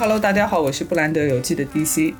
Hello，大家好，我是布兰德游记的 DC。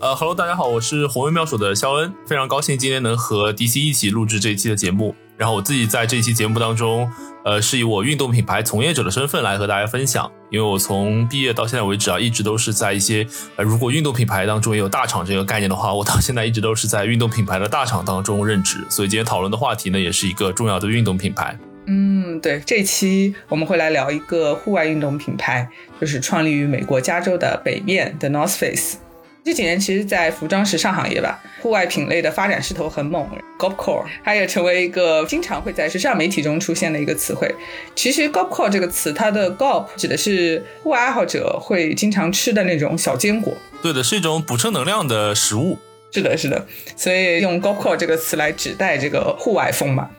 呃，Hello，大家好，我是红卫妙手的肖恩，非常高兴今天能和 DC 一起录制这一期的节目。然后我自己在这期节目当中，呃，是以我运动品牌从业者的身份来和大家分享。因为我从毕业到现在为止啊，一直都是在一些呃，如果运动品牌当中也有大厂这个概念的话，我到现在一直都是在运动品牌的大厂当中任职。所以今天讨论的话题呢，也是一个重要的运动品牌。嗯，对，这期我们会来聊一个户外运动品牌，就是创立于美国加州的北面的 North Face。这几年，其实，在服装时尚行业吧，户外品类的发展势头很猛。Golfcore 它也成为一个经常会在时尚媒体中出现的一个词汇。其实 Golfcore 这个词，它的 Golf 指的是户外爱好者会经常吃的那种小坚果。对的，是一种补充能量的食物。是的，是的。所以用 Golfcore 这个词来指代这个户外风嘛。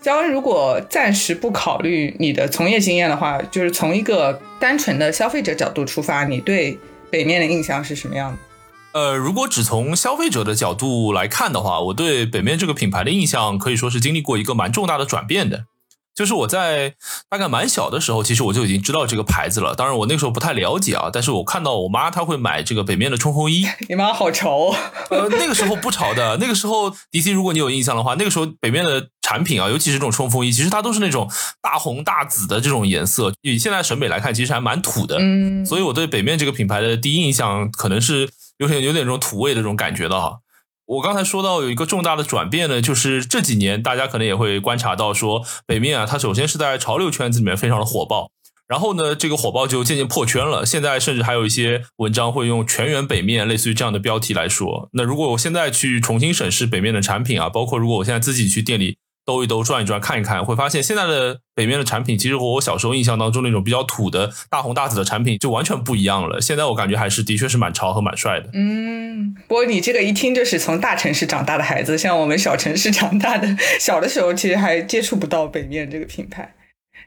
肖恩，如果暂时不考虑你的从业经验的话，就是从一个单纯的消费者角度出发，你对北面的印象是什么样的？呃，如果只从消费者的角度来看的话，我对北面这个品牌的印象可以说是经历过一个蛮重大的转变的。就是我在大概蛮小的时候，其实我就已经知道这个牌子了。当然，我那个时候不太了解啊。但是我看到我妈她会买这个北面的冲锋衣。你妈好潮！呃，那个时候不潮的。那个时候，DC，如果你有印象的话，那个时候北面的产品啊，尤其是这种冲锋衣，其实它都是那种大红大紫的这种颜色。以现在审美来看，其实还蛮土的。嗯。所以我对北面这个品牌的第一印象，可能是有点有点这种土味的这种感觉的哈。我刚才说到有一个重大的转变呢，就是这几年大家可能也会观察到，说北面啊，它首先是在潮流圈子里面非常的火爆，然后呢，这个火爆就渐渐破圈了。现在甚至还有一些文章会用“全员北面”类似于这样的标题来说。那如果我现在去重新审视北面的产品啊，包括如果我现在自己去店里。兜一兜，转一转，看一看，会发现现在的北面的产品，其实和我小时候印象当中那种比较土的大红大紫的产品就完全不一样了。现在我感觉还是的确是蛮潮和蛮帅的。嗯，不过你这个一听就是从大城市长大的孩子，像我们小城市长大的，小的时候其实还接触不到北面这个品牌。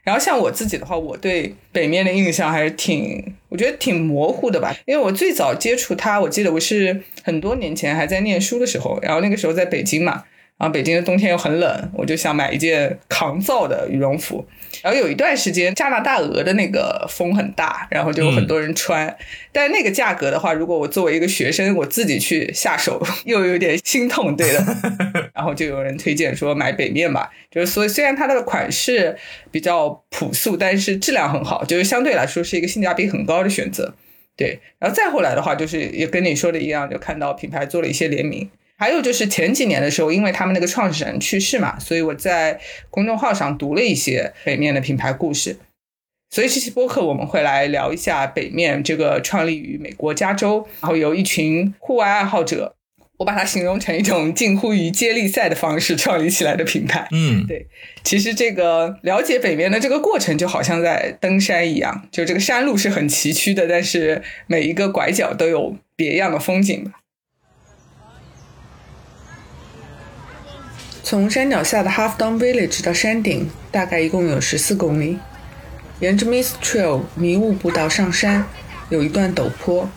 然后像我自己的话，我对北面的印象还是挺，我觉得挺模糊的吧。因为我最早接触它，我记得我是很多年前还在念书的时候，然后那个时候在北京嘛。然后北京的冬天又很冷，我就想买一件抗造的羽绒服。然后有一段时间加拿大鹅的那个风很大，然后就有很多人穿。但是那个价格的话，如果我作为一个学生，我自己去下手又有点心痛，对的。然后就有人推荐说买北面吧，就是所以虽然它的款式比较朴素，但是质量很好，就是相对来说是一个性价比很高的选择。对，然后再后来的话，就是也跟你说的一样，就看到品牌做了一些联名。还有就是前几年的时候，因为他们那个创始人去世嘛，所以我在公众号上读了一些北面的品牌故事。所以这期播客我们会来聊一下北面这个创立于美国加州，然后由一群户外爱好者，我把它形容成一种近乎于接力赛的方式创立起来的品牌。嗯，对。其实这个了解北面的这个过程，就好像在登山一样，就这个山路是很崎岖的，但是每一个拐角都有别样的风景吧。从山脚下的 Half Dome Village 到山顶，大概一共有十四公里。沿着 Mist Trail 迷雾步道上山，有一段陡坡。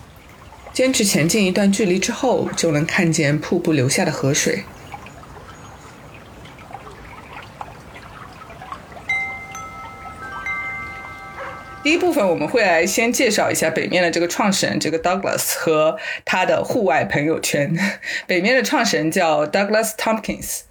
坚持前进一段距离之后，就能看见瀑布流下的河水。第一部分我们会来先介绍一下北面的这个创始人，这个 Douglas 和他的户外朋友圈。北面的创始人叫 Douglas Tompkins。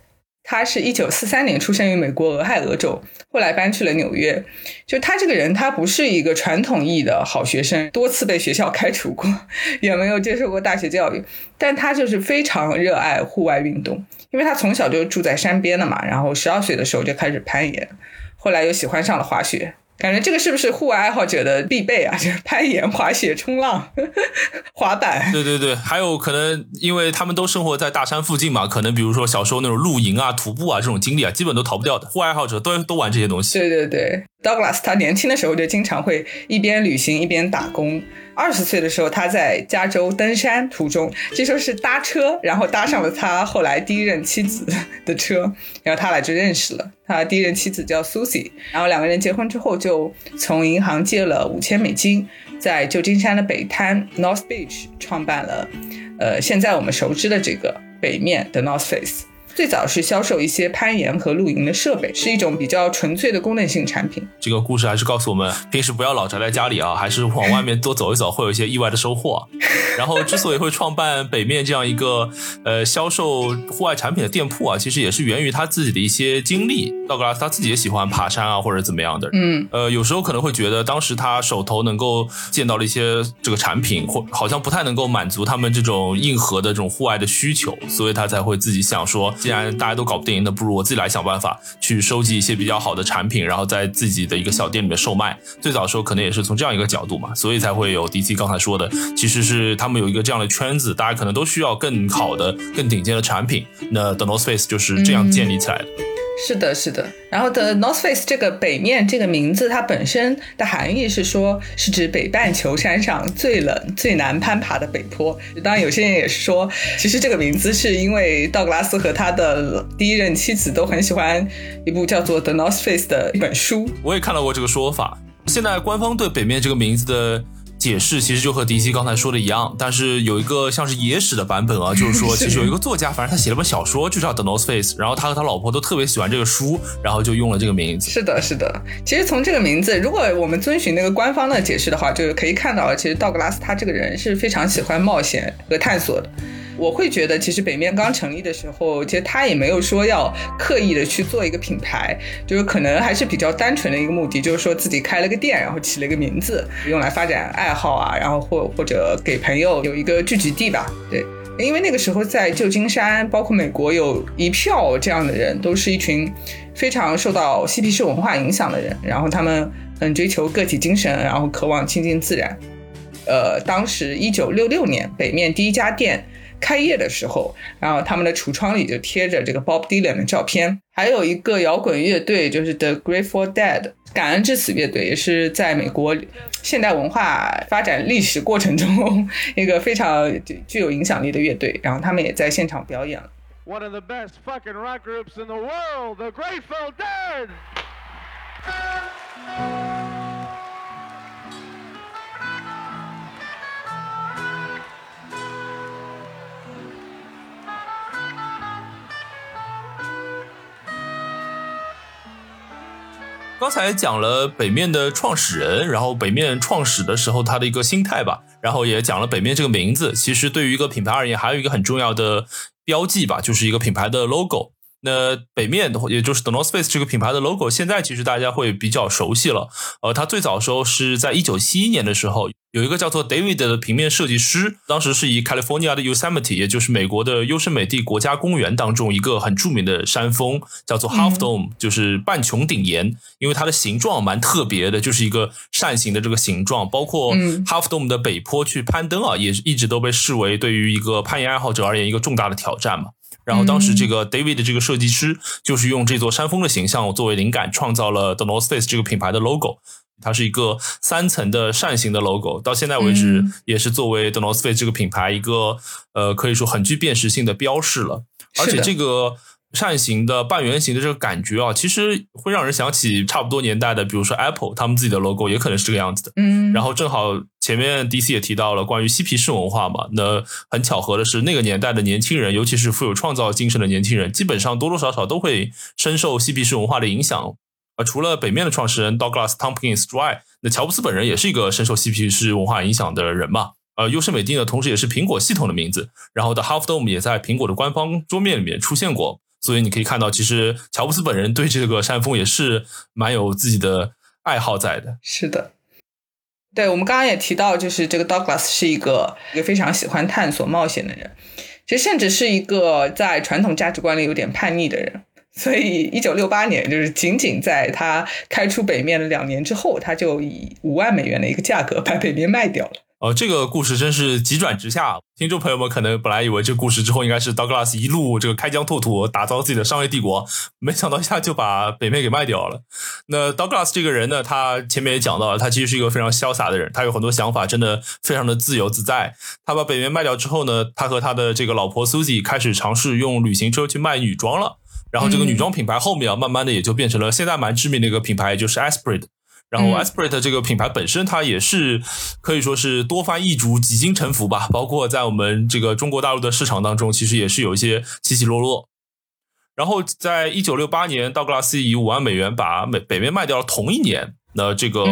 他是一九四三年出生于美国俄亥俄州，后来搬去了纽约。就他这个人，他不是一个传统意义的好学生，多次被学校开除过，也没有接受过大学教育。但他就是非常热爱户外运动，因为他从小就住在山边的嘛，然后十二岁的时候就开始攀岩，后来又喜欢上了滑雪。感觉这个是不是户外爱好者的必备啊？就是攀岩、滑雪、冲浪、滑板。对对对，还有可能，因为他们都生活在大山附近嘛，可能比如说小时候那种露营啊、徒步啊这种经历啊，基本都逃不掉的。户外爱好者都都玩这些东西。对对对，Douglas 他年轻的时候就经常会一边旅行一边打工。二十岁的时候，他在加州登山途中，据说是搭车，然后搭上了他后来第一任妻子的车，然后他俩就认识了。他第一任妻子叫 Susie，然后两个人结婚之后，就从银行借了五千美金，在旧金山的北滩 North Beach 创办了，呃，现在我们熟知的这个北面的 North Face。最早是销售一些攀岩和露营的设备，是一种比较纯粹的功能性产品。这个故事还是告诉我们，平时不要老宅在家里啊，还是往外面多走一走，会有一些意外的收获。然后之所以会创办北面这样一个呃销售户外产品的店铺啊，其实也是源于他自己的一些经历。道格拉斯他自己也喜欢爬山啊，或者怎么样的。嗯，呃，有时候可能会觉得当时他手头能够见到了一些这个产品，或好像不太能够满足他们这种硬核的这种户外的需求，所以他才会自己想说，既然大家都搞不定，那不如我自己来想办法去收集一些比较好的产品，然后在自己的一个小店里面售卖。最早的时候可能也是从这样一个角度嘛，所以才会有 DC 刚才说的，其实是他们有一个这样的圈子，大家可能都需要更好的、更顶尖的产品。那 The North Face 就是这样建立起来的。是的，是的。然后的 North Face 这个北面这个名字，它本身的含义是说，是指北半球山上最冷、最难攀爬的北坡。当然，有些人也是说，其实这个名字是因为道格拉斯和他的第一任妻子都很喜欢一部叫做 The North Face 的一本书。我也看到过这个说法。现在官方对北面这个名字的。解释其实就和迪西刚才说的一样，但是有一个像是野史的版本啊，就是说其实有一个作家，反正他写了本小说，就叫《The North Face》，然后他和他老婆都特别喜欢这个书，然后就用了这个名字。是的，是的。其实从这个名字，如果我们遵循那个官方的解释的话，就是可以看到，其实道格拉斯他这个人是非常喜欢冒险和探索的。我会觉得，其实北面刚成立的时候，其实他也没有说要刻意的去做一个品牌，就是可能还是比较单纯的一个目的，就是说自己开了个店，然后起了一个名字，用来发展爱好啊，然后或或者给朋友有一个聚集地吧。对，因为那个时候在旧金山，包括美国，有一票这样的人，都是一群非常受到嬉皮士文化影响的人，然后他们很追求个体精神，然后渴望亲近自然。呃，当时一九六六年，北面第一家店。开业的时候，然后他们的橱窗里就贴着这个 Bob Dylan 的照片，还有一个摇滚乐队就是 The Grateful Dead，感恩之死乐队，也是在美国现代文化发展历史过程中一个非常具有影响力的乐队，然后他们也在现场表演了。One of the best fucking rock groups in the world, The Grateful Dead. 刚才讲了北面的创始人，然后北面创始的时候他的一个心态吧，然后也讲了北面这个名字。其实对于一个品牌而言，还有一个很重要的标记吧，就是一个品牌的 logo。那北面的，也就是 The North Face 这个品牌的 logo，现在其实大家会比较熟悉了。呃，它最早的时候是在一九七一年的时候，有一个叫做 David 的平面设计师，当时是以 California 的 Yosemite，也就是美国的优胜美地国家公园当中一个很著名的山峰，叫做 Half Dome，就是半穹顶岩，因为它的形状蛮特别的，就是一个扇形的这个形状，包括 Half Dome 的北坡去攀登啊，也一直都被视为对于一个攀岩爱好者而言一个重大的挑战嘛。然后当时这个 David 的这个设计师就是用这座山峰的形象作为灵感，创造了 The North Face 这个品牌的 logo。它是一个三层的扇形的 logo，到现在为止也是作为 The North Face 这个品牌一个呃可以说很具辨识性的标识了。而且这个。扇形的、半圆形的这个感觉啊，其实会让人想起差不多年代的，比如说 Apple，他们自己的 logo 也可能是这个样子的。嗯，然后正好前面 DC 也提到了关于嬉皮士文化嘛，那很巧合的是，那个年代的年轻人，尤其是富有创造精神的年轻人，基本上多多少少都会深受嬉皮士文化的影响。而除了北面的创始人 Douglas Tompkins 之外，那乔布斯本人也是一个深受嬉皮士文化影响的人嘛。呃，优胜美地呢，同时也是苹果系统的名字，然后的 Half Dome 也在苹果的官方桌面里面出现过。所以你可以看到，其实乔布斯本人对这个山峰也是蛮有自己的爱好在的。是的，对我们刚刚也提到，就是这个 Douglas 是一个一个非常喜欢探索冒险的人，其实甚至是一个在传统价值观里有点叛逆的人。所以，一九六八年，就是仅仅在他开出北面的两年之后，他就以五万美元的一个价格把北面卖掉了。哦，这个故事真是急转直下。听众朋友们可能本来以为这故事之后应该是 Douglas 一路这个开疆拓土，打造自己的商业帝国，没想到一下就把北面给卖掉了。那 Douglas 这个人呢，他前面也讲到了，他其实是一个非常潇洒的人，他有很多想法，真的非常的自由自在。他把北面卖掉之后呢，他和他的这个老婆 Susie 开始尝试用旅行车去卖女装了。然后这个女装品牌后面啊，慢慢的也就变成了现在蛮知名的一个品牌，就是 Esprit。然后 Esprit 这个品牌本身，它也是可以说是多番易主、几经沉浮吧。包括在我们这个中国大陆的市场当中，其实也是有一些起起落落。然后在一九六八年，道格拉斯以五万美元把美北面卖掉了。同一年，那这个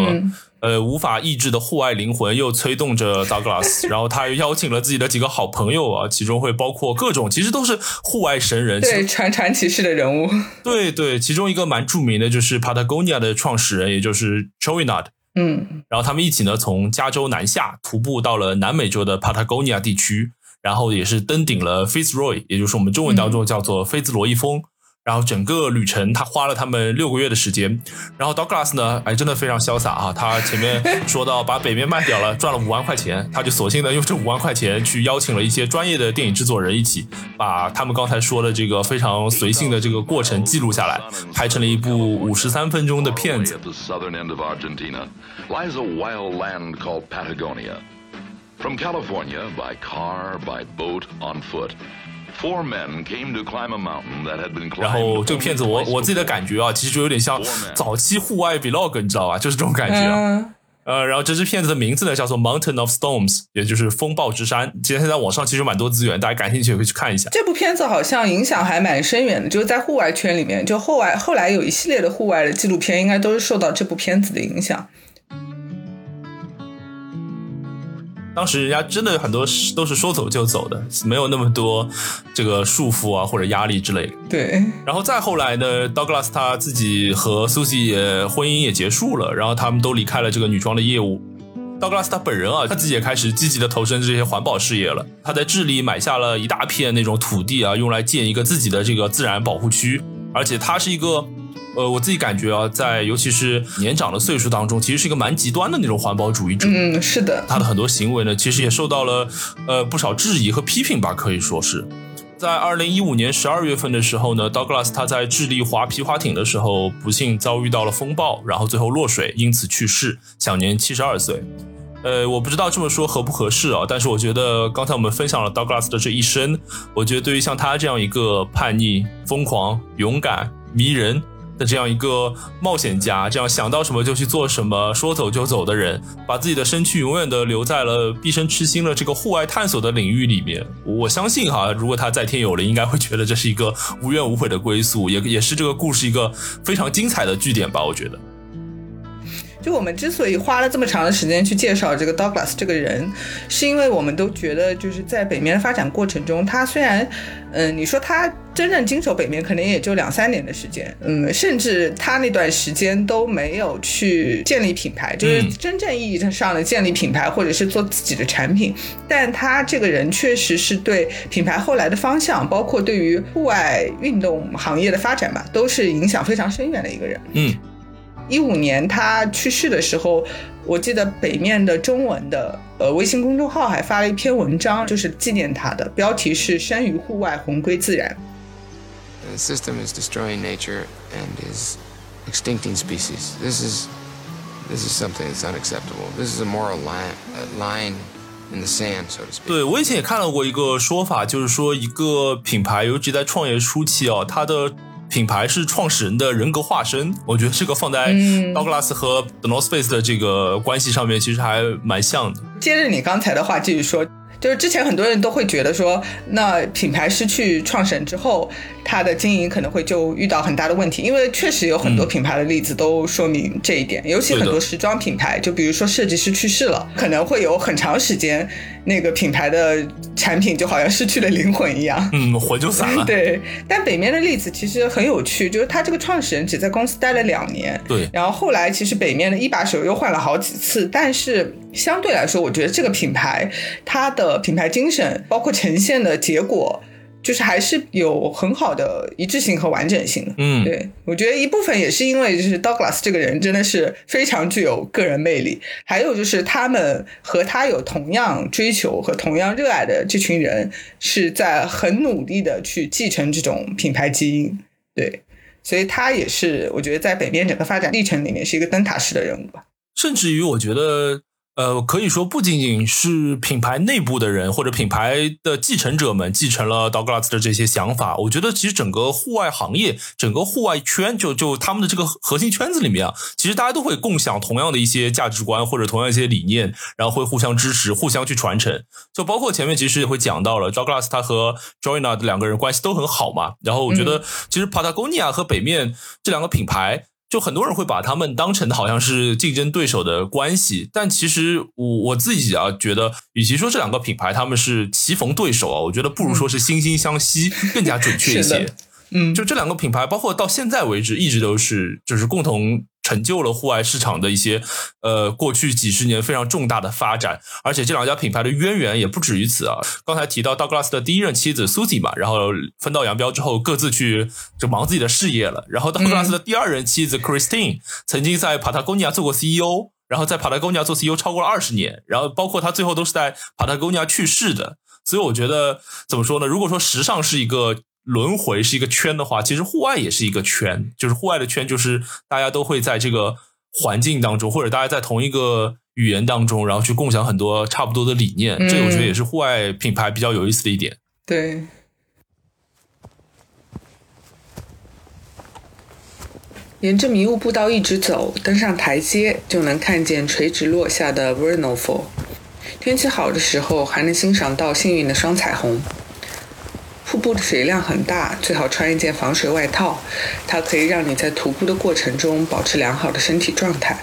呃无法抑制的户外灵魂又催动着 Douglas，，然后他又邀请了自己的几个好朋友啊，其中会包括各种其实都是户外神人，对传传奇式的人物。对对，其中一个蛮著名的就是 Patagonia 的创始人，也就是 Chouinard。嗯，然后他们一起呢从加州南下徒步到了南美洲的 Patagonia 地区。然后也是登顶了 Fitzroy，也就是我们中文当中叫做菲兹罗伊峰。然后整个旅程他花了他们六个月的时间。然后 Douglas 呢，哎，真的非常潇洒啊！他前面说到把北面卖掉了，赚了五万块钱，他就索性呢用这五万块钱去邀请了一些专业的电影制作人一起，把他们刚才说的这个非常随性的这个过程记录下来，拍成了一部五十三分钟的片子。From California, by car, by boat, on foot, four men came to climb a mountain that had been climbed. 然后这个片子我我自己的感觉啊，其实就有点像早期户外 vlog，你知道吧？就是这种感觉啊。呃，然后这支片子的名字呢叫做 Mountain of Storms，也就是风暴之山。今天在网上其实有蛮多资源，大家感兴趣也可以去看一下。这部片子好像影响还蛮深远的，就是在户外圈里面，就后外后来有一系列的户外的纪录片，应该都是受到这部片子的影响。当时人家真的很多都是说走就走的，没有那么多这个束缚啊或者压力之类的。对。然后再后来呢，Douglas 他自己和 Susie 也婚姻也结束了，然后他们都离开了这个女装的业务。Douglas 他本人啊，他自己也开始积极的投身这些环保事业了。他在智利买下了一大片那种土地啊，用来建一个自己的这个自然保护区，而且他是一个。呃，我自己感觉啊，在尤其是年长的岁数当中，其实是一个蛮极端的那种环保主义者。嗯，是的，他的很多行为呢，其实也受到了呃不少质疑和批评吧，可以说是在二零一五年十二月份的时候呢，Douglas 他在智利划皮划艇的时候，不幸遭遇到了风暴，然后最后落水，因此去世，享年七十二岁。呃，我不知道这么说合不合适啊，但是我觉得刚才我们分享了 Douglas 的这一生，我觉得对于像他这样一个叛逆、疯狂、勇敢、迷人。的这样一个冒险家，这样想到什么就去做什么，说走就走的人，把自己的身躯永远的留在了毕生痴心的这个户外探索的领域里面。我相信哈，如果他在天有灵，应该会觉得这是一个无怨无悔的归宿，也也是这个故事一个非常精彩的据点吧。我觉得。就我们之所以花了这么长的时间去介绍这个 Douglas 这个人，是因为我们都觉得，就是在北面的发展过程中，他虽然，嗯，你说他真正经手北面，可能也就两三年的时间，嗯，甚至他那段时间都没有去建立品牌，就是真正意义上的建立品牌，或者是做自己的产品，但他这个人确实是对品牌后来的方向，包括对于户外运动行业的发展吧，都是影响非常深远的一个人，嗯。一五年他去世的时候，我记得北面的中文的呃微信公众号还发了一篇文章，就是纪念他的，标题是“生于户外，魂归自然”。The system is destroying nature and is extincting species. This is this is something that's unacceptable. This is a moral line line in the sand, so to speak. 对我以前也看到过一个说法，就是说一个品牌，尤其在创业初期啊，它的品牌是创始人的人格化身，我觉得这个放在 Douglas 和 The North Face 的这个关系上面，其实还蛮像的。接着你刚才的话继续说。就是之前很多人都会觉得说，那品牌失去创始人之后，它的经营可能会就遇到很大的问题，因为确实有很多品牌的例子都说明这一点。尤其很多时装品牌，就比如说设计师去世了，可能会有很长时间，那个品牌的产品就好像失去了灵魂一样，嗯，魂就散了。对，但北面的例子其实很有趣，就是他这个创始人只在公司待了两年，对，然后后来其实北面的一把手又换了好几次，但是相对来说，我觉得这个品牌它的。品牌精神包括呈现的结果，就是还是有很好的一致性和完整性的。嗯，对我觉得一部分也是因为就是 Douglas 这个人真的是非常具有个人魅力，还有就是他们和他有同样追求和同样热爱的这群人是在很努力的去继承这种品牌基因。对，所以他也是我觉得在北边整个发展历程里面是一个灯塔式的人物吧。甚至于我觉得。呃，可以说不仅仅是品牌内部的人或者品牌的继承者们继承了 Douglas 的这些想法，我觉得其实整个户外行业、整个户外圈，就就他们的这个核心圈子里面啊，其实大家都会共享同样的一些价值观或者同样一些理念，然后会互相支持、互相去传承。就包括前面其实也会讲到了，Douglas 他和 Joanna 两个人关系都很好嘛。然后我觉得其实 Patagonia 和北面这两个品牌。就很多人会把他们当成的好像是竞争对手的关系，但其实我我自己啊觉得，与其说这两个品牌他们是棋逢对手啊，我觉得不如说是惺惺相惜更加准确一些。嗯，就这两个品牌，包括到现在为止，一直都是就是共同。成就了户外市场的一些，呃，过去几十年非常重大的发展，而且这两家品牌的渊源也不止于此啊。刚才提到道格拉斯的第一任妻子 Susie 嘛，然后分道扬镳之后，各自去就忙自己的事业了。然后道格拉斯的第二任妻子 Christine 曾经在 Patagonia 做过 CEO，然后在 Patagonia 做 CEO 超过了二十年，然后包括他最后都是在 Patagonia 去世的。所以我觉得怎么说呢？如果说时尚是一个。轮回是一个圈的话，其实户外也是一个圈，就是户外的圈，就是大家都会在这个环境当中，或者大家在同一个语言当中，然后去共享很多差不多的理念。这我觉得也是户外品牌比较有意思的一点。对。沿着迷雾步道一直走，登上台阶就能看见垂直落下的 Vernal Fall。天气好的时候，还能欣赏到幸运的双彩虹。瀑布的水量很大，最好穿一件防水外套，它可以让你在徒步的过程中保持良好的身体状态。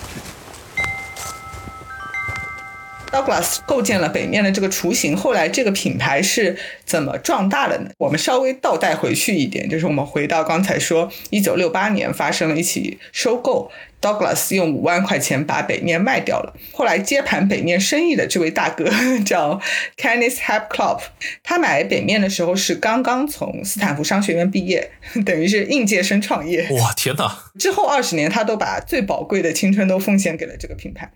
Douglas 构建了北面的这个雏形，后来这个品牌是怎么壮大的呢？我们稍微倒带回去一点，就是我们回到刚才说，一九六八年发生了一起收购。Douglas 用五万块钱把北面卖掉了。后来接盘北面生意的这位大哥叫 Kenneth Hapclop，他买北面的时候是刚刚从斯坦福商学院毕业，等于是应届生创业。哇，天哪！之后二十年，他都把最宝贵的青春都奉献给了这个品牌。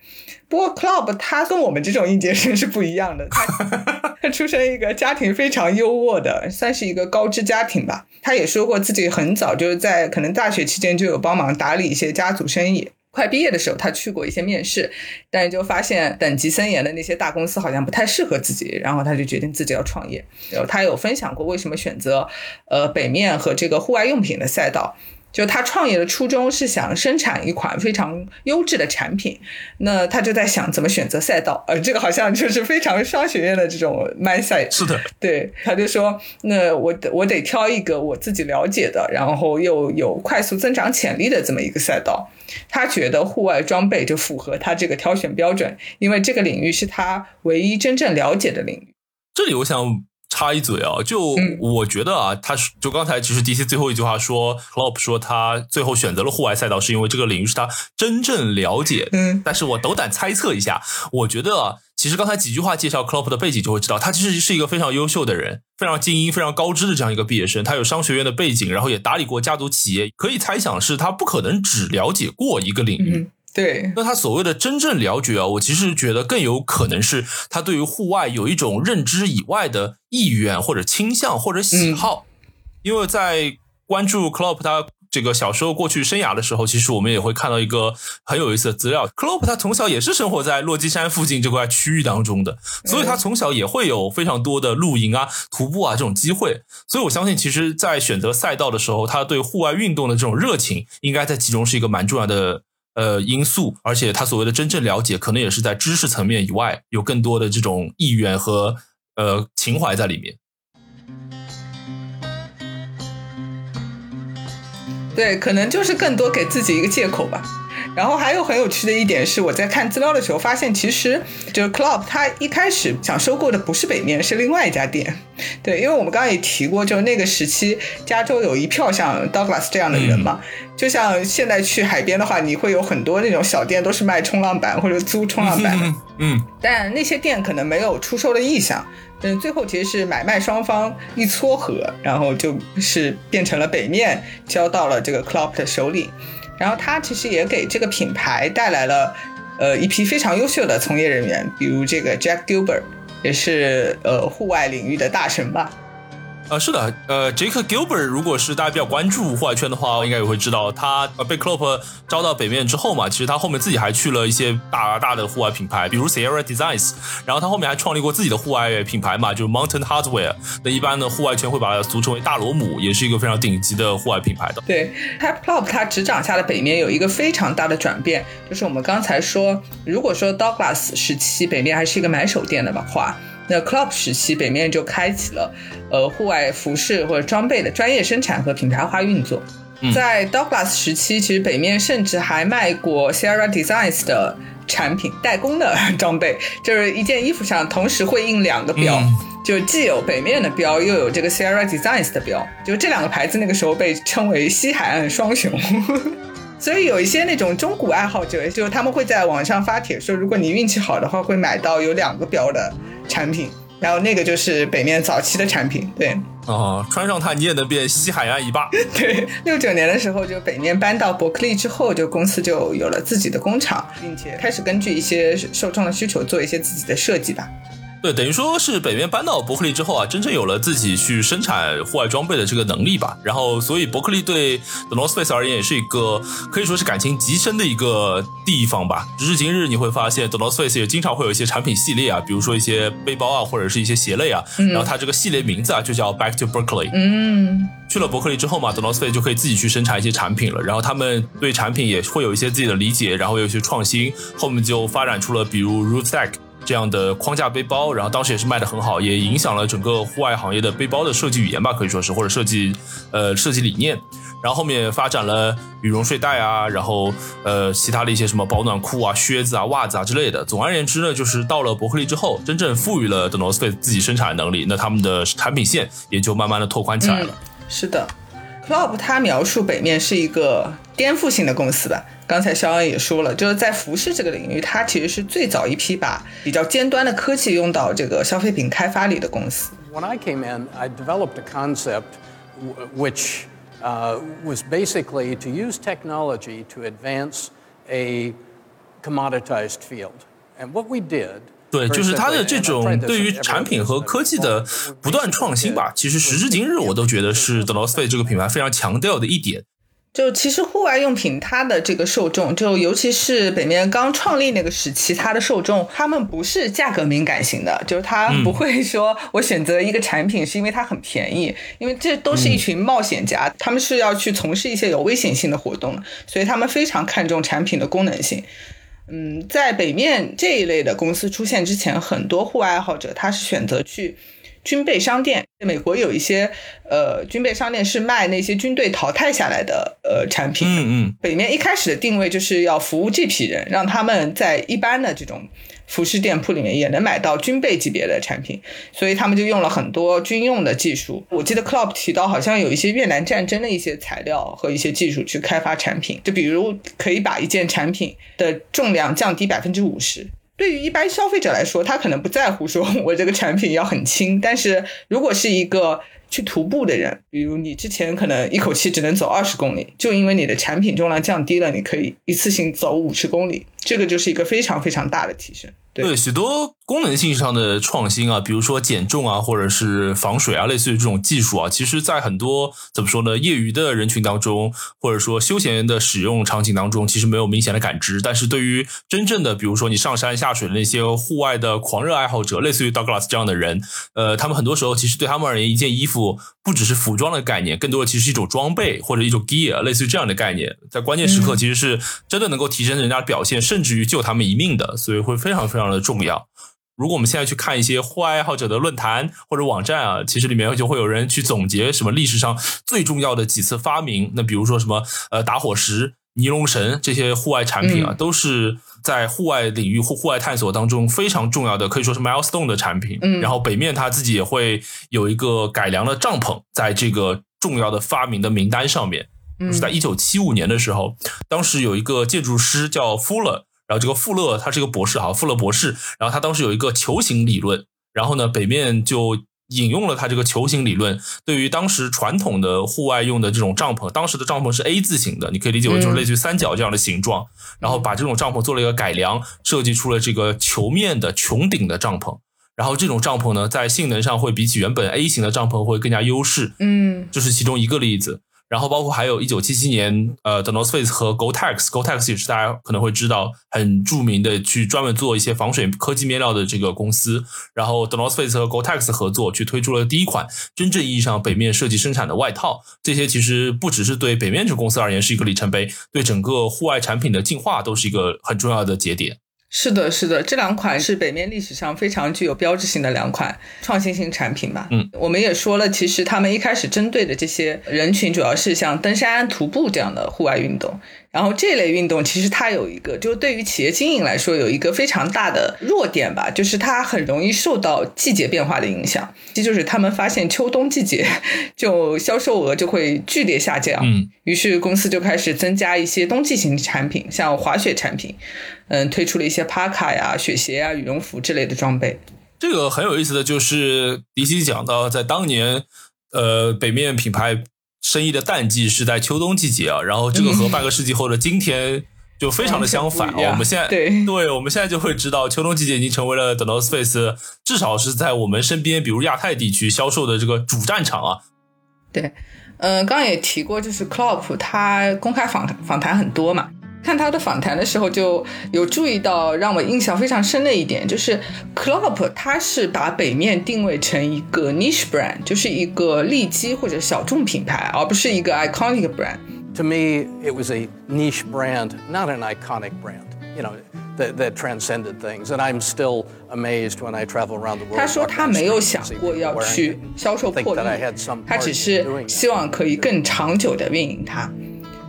不过 Club 他跟我们这种应届生是不一样的，他他 出生一个家庭非常优渥的，算是一个高知家庭吧。他也说过自己很早就是在可能大学期间就有帮忙打理一些家族生意。快毕业的时候，他去过一些面试，但是就发现等级森严的那些大公司好像不太适合自己，然后他就决定自己要创业。然后他有分享过为什么选择呃北面和这个户外用品的赛道。就他创业的初衷是想生产一款非常优质的产品，那他就在想怎么选择赛道，呃，这个好像就是非常商学院的这种 mindset。是的，对，他就说，那我我得挑一个我自己了解的，然后又有快速增长潜力的这么一个赛道。他觉得户外装备就符合他这个挑选标准，因为这个领域是他唯一真正了解的领域。这里我想。插一嘴啊，就我觉得啊，他就刚才其实 DC 最后一句话说，Klopp 说他最后选择了户外赛道，是因为这个领域是他真正了解。嗯，但是我斗胆猜测一下，我觉得啊，其实刚才几句话介绍 Klopp 的背景，就会知道他其实是一个非常优秀的人，非常精英、非常高知的这样一个毕业生。他有商学院的背景，然后也打理过家族企业，可以猜想是他不可能只了解过一个领域。对，那他所谓的真正了解啊，我其实觉得更有可能是他对于户外有一种认知以外的意愿或者倾向或者喜好。因为在关注 Klopp 他这个小时候过去生涯的时候，其实我们也会看到一个很有意思的资料。Klopp 他从小也是生活在落基山附近这块区域当中的，所以他从小也会有非常多的露营啊、徒步啊这种机会。所以我相信，其实，在选择赛道的时候，他对户外运动的这种热情，应该在其中是一个蛮重要的。呃，因素，而且他所谓的真正了解，可能也是在知识层面以外，有更多的这种意愿和呃情怀在里面。对，可能就是更多给自己一个借口吧。然后还有很有趣的一点是，我在看资料的时候发现，其实就是 Club 他一开始想收购的不是北面，是另外一家店。对，因为我们刚刚也提过，就那个时期，加州有一票像 Douglas 这样的人嘛。就像现在去海边的话，你会有很多那种小店，都是卖冲浪板或者租冲浪板。嗯。但那些店可能没有出售的意向。嗯，最后其实是买卖双方一撮合，然后就是变成了北面交到了这个 Club 的手里。然后他其实也给这个品牌带来了，呃，一批非常优秀的从业人员，比如这个 Jack Gilbert，也是呃户外领域的大神吧。啊，是的，呃，Jake Gilbert，如果是大家比较关注户外圈的话，应该也会知道，他呃被 Klopp 招到北面之后嘛，其实他后面自己还去了一些大大的户外品牌，比如 Sierra Designs，然后他后面还创立过自己的户外品牌嘛，就是 Mountain Hardware。那一般的户外圈会把它俗称为大罗姆，也是一个非常顶级的户外品牌的。对 h a p Klopp 他执掌下的北面有一个非常大的转变，就是我们刚才说，如果说 Douglas 时期北面还是一个买手店的话。那 Club 时期，北面就开启了呃户外服饰或者装备的专业生产和品牌化运作。在 Douglas 时期，其实北面甚至还卖过 Sierra Designs 的产品代工的 装备，就是一件衣服上同时会印两个标，就既有北面的标，又有这个 Sierra Designs 的标，就这两个牌子那个时候被称为西海岸双雄。所以有一些那种中古爱好者，就他们会在网上发帖说，如果你运气好的话，会买到有两个标的产品。然后那个就是北面早期的产品，对。哦，穿上它你也能变西海岸一霸。对，六九年的时候，就北面搬到伯克利之后，就公司就有了自己的工厂，并且开始根据一些受众的需求做一些自己的设计吧。对，等于说是北面搬到伯克利之后啊，真正有了自己去生产户外装备的这个能力吧。然后，所以伯克利对 The North Face 而言也是一个可以说是感情极深的一个地方吧。直至今日，你会发现 The North Face 也经常会有一些产品系列啊，比如说一些背包啊，或者是一些鞋类啊。然后它这个系列名字啊，就叫 Back to Berkeley。嗯，去了伯克利之后嘛，The North Face 就可以自己去生产一些产品了。然后他们对产品也会有一些自己的理解，然后有一些创新。后面就发展出了比如 r o o t s a c k 这样的框架背包，然后当时也是卖的很好，也影响了整个户外行业的背包的设计语言吧，可以说是或者设计呃设计理念。然后后面发展了羽绒睡袋啊，然后呃其他的一些什么保暖裤啊、靴子啊、袜子啊之类的。总而言之呢，就是到了伯克利之后，真正赋予了 The North Face 自己生产能力，那他们的产品线也就慢慢的拓宽起来了。是的，Club 他描述北面是一个颠覆性的公司吧。刚才肖恩也说了，就是在服饰这个领域，它其实是最早一批把比较尖端的科技用到这个消费品开发里的公司。When I came in, I developed a concept which uh, was basically to use technology to advance a commoditized field. And what we did 对，就是它的这种对于产品和科技的不断创新吧。其实时至今日，我都觉得是 The North Face 这个品牌非常强调的一点。就其实户外用品它的这个受众，就尤其是北面刚创立那个时期，它的受众他们不是价格敏感型的，就是他不会说我选择一个产品是因为它很便宜，因为这都是一群冒险家，他们是要去从事一些有危险性的活动，所以他们非常看重产品的功能性。嗯，在北面这一类的公司出现之前，很多户外爱好者他是选择去。军备商店，美国有一些呃军备商店是卖那些军队淘汰下来的呃产品。嗯嗯。北面一开始的定位就是要服务这批人，让他们在一般的这种服饰店铺里面也能买到军备级别的产品，所以他们就用了很多军用的技术。我记得 Club 提到，好像有一些越南战争的一些材料和一些技术去开发产品，就比如可以把一件产品的重量降低百分之五十。对于一般消费者来说，他可能不在乎说我这个产品要很轻，但是如果是一个去徒步的人，比如你之前可能一口气只能走二十公里，就因为你的产品重量降低了，你可以一次性走五十公里，这个就是一个非常非常大的提升。对许多功能性上的创新啊，比如说减重啊，或者是防水啊，类似于这种技术啊，其实，在很多怎么说呢，业余的人群当中，或者说休闲的使用场景当中，其实没有明显的感知。但是对于真正的，比如说你上山下水的那些户外的狂热爱好者，类似于 Douglas 这样的人，呃，他们很多时候其实对他们而言，一件衣服不只是服装的概念，更多的其实是一种装备或者一种 gear，类似于这样的概念，在关键时刻其实是真的能够提升人家的表现，甚至于救他们一命的，所以会非常非常。非常的重要。如果我们现在去看一些户外爱好者的论坛或者网站啊，其实里面就会有人去总结什么历史上最重要的几次发明。那比如说什么呃打火石、尼龙绳这些户外产品啊，都是在户外领域或户外探索当中非常重要的，可以说是 milestone 的产品。嗯，然后北面他自己也会有一个改良的帐篷，在这个重要的发明的名单上面。就是在一九七五年的时候，当时有一个建筑师叫 Fuller。然后这个富勒他是一个博士哈，富勒博士。然后他当时有一个球形理论，然后呢，北面就引用了他这个球形理论。对于当时传统的户外用的这种帐篷，当时的帐篷是 A 字形的，你可以理解为就是类似于三角这样的形状。然后把这种帐篷做了一个改良，设计出了这个球面的穹顶的帐篷。然后这种帐篷呢，在性能上会比起原本 A 型的帐篷会更加优势。嗯，这是其中一个例子。然后包括还有一九七七年，呃，The North Face 和 Gore-Tex，Gore-Tex 也是大家可能会知道很著名的，去专门做一些防水科技面料的这个公司。然后 The North Face 和 Gore-Tex 合作，去推出了第一款真正意义上北面设计生产的外套。这些其实不只是对北面这个公司而言是一个里程碑，对整个户外产品的进化都是一个很重要的节点。是的，是的，这两款是北面历史上非常具有标志性的两款创新型产品吧。嗯，我们也说了，其实他们一开始针对的这些人群，主要是像登山、徒步这样的户外运动。然后这类运动其实它有一个，就对于企业经营来说有一个非常大的弱点吧，就是它很容易受到季节变化的影响。这就是他们发现秋冬季节就销售额就会剧烈下降。嗯，于是公司就开始增加一些冬季型产品，像滑雪产品，嗯，推出了一些帕卡呀、雪鞋呀、羽绒服之类的装备。这个很有意思的就是迪西讲到，在当年，呃，北面品牌。生意的淡季是在秋冬季节啊，然后这个和半个世纪后的今天就非常的相反啊。我们现在对对，我们现在就会知道，秋冬季节已经成为了 The North Face 至少是在我们身边，比如亚太地区销售的这个主战场啊。对，嗯，刚刚也提过，就是 Klopp 他公开访访谈很多嘛。看他的访谈的时候，就有注意到让我印象非常深的一点，就是 Klopp 他是把北面定位成一个 niche brand，就是一个利基或者小众品牌，而不是一个 iconic brand。To me, it was a niche brand, not an iconic brand. You know, that that transcended things, and I'm still amazed when I travel around the world. 他说他没有想过要去销售破亿，他只是希望可以更长久的运营它。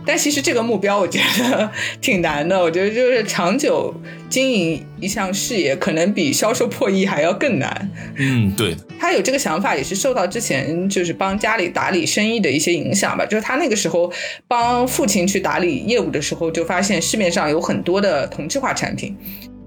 但其实这个目标我觉得 挺难的，我觉得就是长久经营一项事业，可能比销售破亿还要更难。嗯，对。他有这个想法，也是受到之前就是帮家里打理生意的一些影响吧。就是他那个时候帮父亲去打理业务的时候，就发现市面上有很多的同质化产品。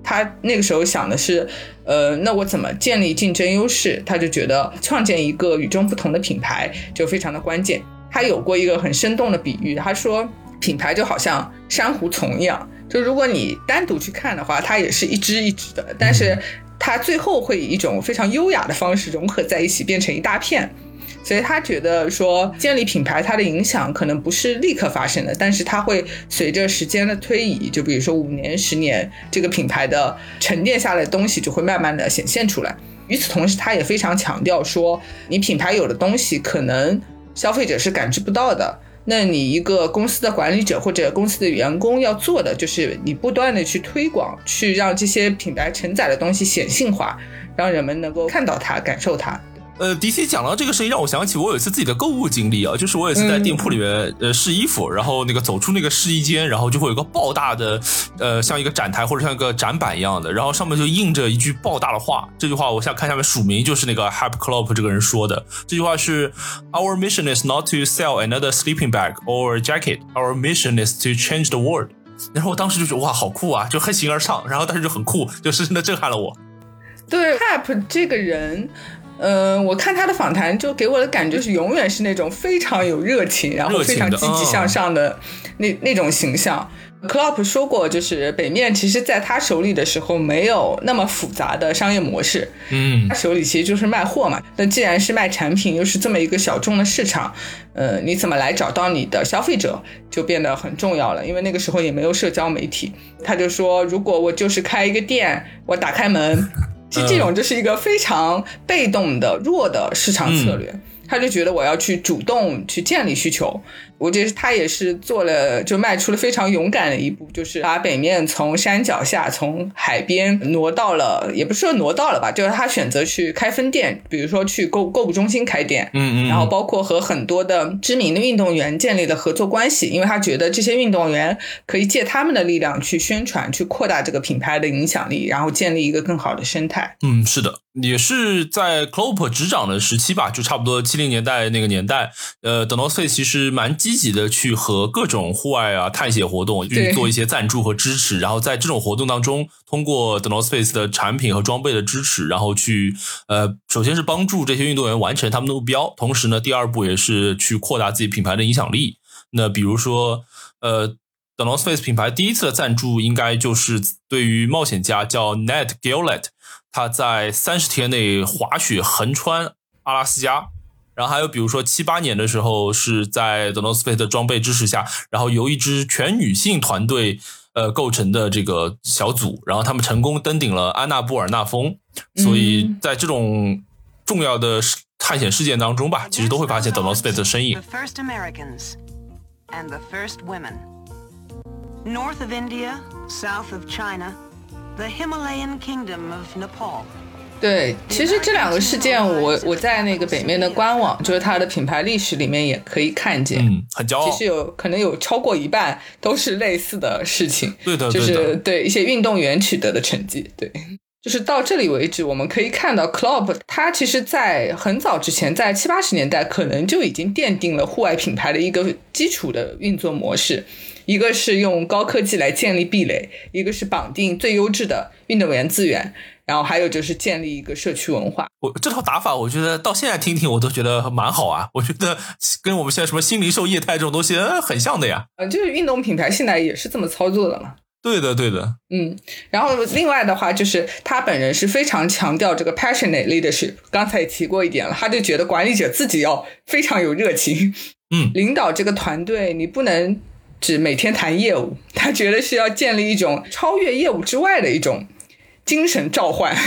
他那个时候想的是，呃，那我怎么建立竞争优势？他就觉得创建一个与众不同的品牌就非常的关键。他有过一个很生动的比喻，他说品牌就好像珊瑚丛一样，就如果你单独去看的话，它也是一只一只的，但是它最后会以一种非常优雅的方式融合在一起，变成一大片。所以他觉得说建立品牌，它的影响可能不是立刻发生的，但是它会随着时间的推移，就比如说五年、十年，这个品牌的沉淀下来的东西就会慢慢的显现出来。与此同时，他也非常强调说，你品牌有的东西可能。消费者是感知不到的。那你一个公司的管理者或者公司的员工要做的，就是你不断的去推广，去让这些品牌承载的东西显性化，让人们能够看到它、感受它。呃，迪西讲到这个事情，让我想起我有一次自己的购物经历啊，就是我有一次在店铺里面呃试衣服，然后那个走出那个试衣间，然后就会有个爆大的呃像一个展台或者像一个展板一样的，然后上面就印着一句爆大的话，这句话我想看下面署名就是那个 h a p Klopp 这个人说的，这句话是 Our mission is not to sell another sleeping bag or jacket, our mission is to change the world。然后我当时就觉得哇好酷啊，就很形而上，然后但是就很酷，就深深的震撼了我。对 h a p 这个人。嗯，我看他的访谈，就给我的感觉是永远是那种非常有热情，然后非常积极向上的那那种形象。Klopp 说过，就是北面其实在他手里的时候没有那么复杂的商业模式，嗯，他手里其实就是卖货嘛。那既然是卖产品，又是这么一个小众的市场，呃，你怎么来找到你的消费者就变得很重要了。因为那个时候也没有社交媒体，他就说，如果我就是开一个店，我打开门。其实这种就是一个非常被动的弱的市场策略，他就觉得我要去主动去建立需求。我觉得他也是做了，就迈出了非常勇敢的一步，就是把北面从山脚下、从海边挪到了，也不是说挪到了吧，就是他选择去开分店，比如说去购购物中心开店，嗯嗯，然后包括和很多的知名的运动员建立了合作关系，因为他觉得这些运动员可以借他们的力量去宣传、去扩大这个品牌的影响力，然后建立一个更好的生态。嗯，是的，也是在 Klopp 执掌的时期吧，就差不多七零年代那个年代，呃 d o n o e 其实蛮。积极的去和各种户外啊探险活动去做一些赞助和支持，然后在这种活动当中，通过 The North Face 的产品和装备的支持，然后去呃，首先是帮助这些运动员完成他们的目标，同时呢，第二步也是去扩大自己品牌的影响力。那比如说，呃。The North Face 品牌第一次的赞助应该就是对于冒险家叫 Ned Gillett，他在三十天内滑雪横穿阿拉斯加。然后还有比如说七八年的时候是在 The North Face 的装备支持下，然后由一支全女性团队呃构成的这个小组，然后他们成功登顶了安娜布尔纳峰。所以在这种重要的探险事件当中吧，其实都会发现 The North Face 的身影。North of India, south of China, the Himalayan kingdom of Nepal. 对，其实这两个事件，我我在那个北面的官网，就是它的品牌历史里面也可以看见，嗯，很骄傲。其实有可能有超过一半都是类似的事情，对的，就是对一些运动员取得的成绩，对。就是到这里为止，我们可以看到，Club 它其实，在很早之前，在七八十年代，可能就已经奠定了户外品牌的一个基础的运作模式。一个是用高科技来建立壁垒，一个是绑定最优质的运动员资源，然后还有就是建立一个社区文化。我这套打法，我觉得到现在听听，我都觉得蛮好啊。我觉得跟我们现在什么新零售业态这种东西，很像的呀。嗯，就是运动品牌现在也是这么操作的嘛。对的，对的，嗯，然后另外的话就是他本人是非常强调这个 passionate leadership，刚才也提过一点了，他就觉得管理者自己要非常有热情，嗯，领导这个团队你不能只每天谈业务，他觉得是要建立一种超越业务之外的一种精神召唤。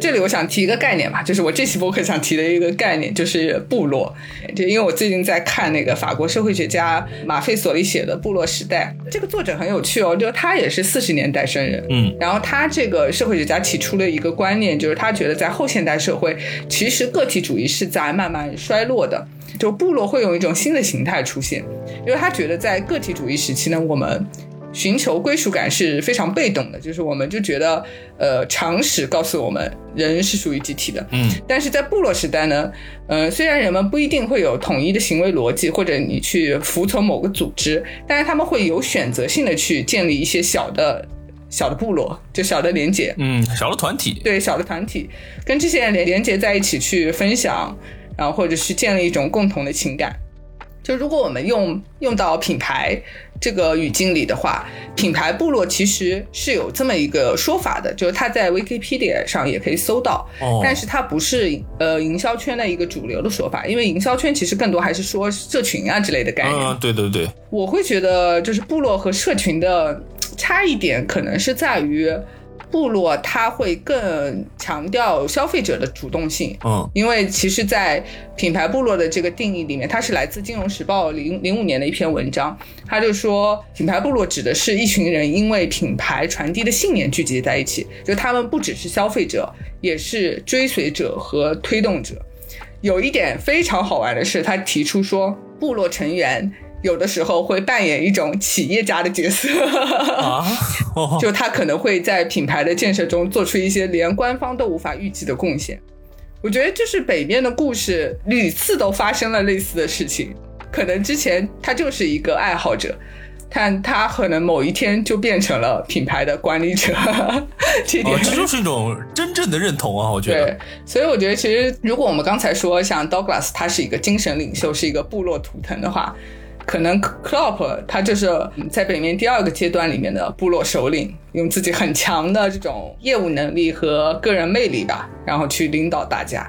这里我想提一个概念吧，就是我这期博客想提的一个概念，就是部落。就因为我最近在看那个法国社会学家马费索里写的《部落时代》，这个作者很有趣哦，就他也是四十年代生人，嗯，然后他这个社会学家提出了一个观念，就是他觉得在后现代社会，其实个体主义是在慢慢衰落的，就部落会有一种新的形态出现，因为他觉得在个体主义时期呢，我们。寻求归属感是非常被动的，就是我们就觉得，呃，常识告诉我们人是属于集体的，嗯，但是在部落时代呢，呃，虽然人们不一定会有统一的行为逻辑，或者你去服从某个组织，但是他们会有选择性的去建立一些小的、小的部落，就小的连接，嗯，小的团体，对，小的团体跟这些人连连接在一起去分享，然后或者去建立一种共同的情感。就如果我们用用到品牌这个语境里的话，品牌部落其实是有这么一个说法的，就是它在 Wikipedia 上也可以搜到，但是它不是呃营销圈的一个主流的说法，因为营销圈其实更多还是说社群啊之类的概念。嗯，对对对，我会觉得就是部落和社群的差异点可能是在于。部落它会更强调消费者的主动性，嗯，因为其实，在品牌部落的这个定义里面，它是来自《金融时报》零零五年的一篇文章，他就说，品牌部落指的是一群人因为品牌传递的信念聚集在一起，就他们不只是消费者，也是追随者和推动者。有一点非常好玩的是，他提出说，部落成员。有的时候会扮演一种企业家的角色，就他可能会在品牌的建设中做出一些连官方都无法预计的贡献。我觉得就是北面的故事屡次都发生了类似的事情，可能之前他就是一个爱好者，但他可能某一天就变成了品牌的管理者。这点这就是一种真正的认同啊！我觉得，对，所以我觉得其实如果我们刚才说像 Douglas 他是一个精神领袖，是一个部落图腾的话。可能 Klopp 他就是在北面第二个阶段里面的部落首领，用自己很强的这种业务能力和个人魅力吧，然后去领导大家。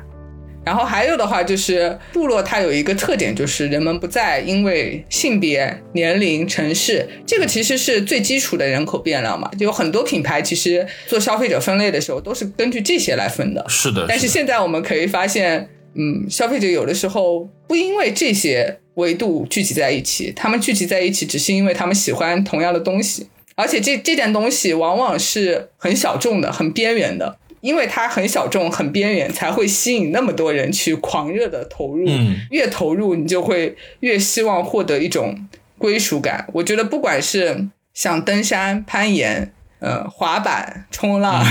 然后还有的话就是部落它有一个特点，就是人们不再因为性别、年龄、城市，这个其实是最基础的人口变量嘛。就有很多品牌其实做消费者分类的时候都是根据这些来分的。是的。但是现在我们可以发现，嗯，消费者有的时候不因为这些。维度聚集在一起，他们聚集在一起，只是因为他们喜欢同样的东西，而且这这件东西往往是很小众的、很边缘的，因为它很小众、很边缘，才会吸引那么多人去狂热的投入。嗯，越投入，你就会越希望获得一种归属感。我觉得，不管是像登山、攀岩。呃，滑板、冲浪，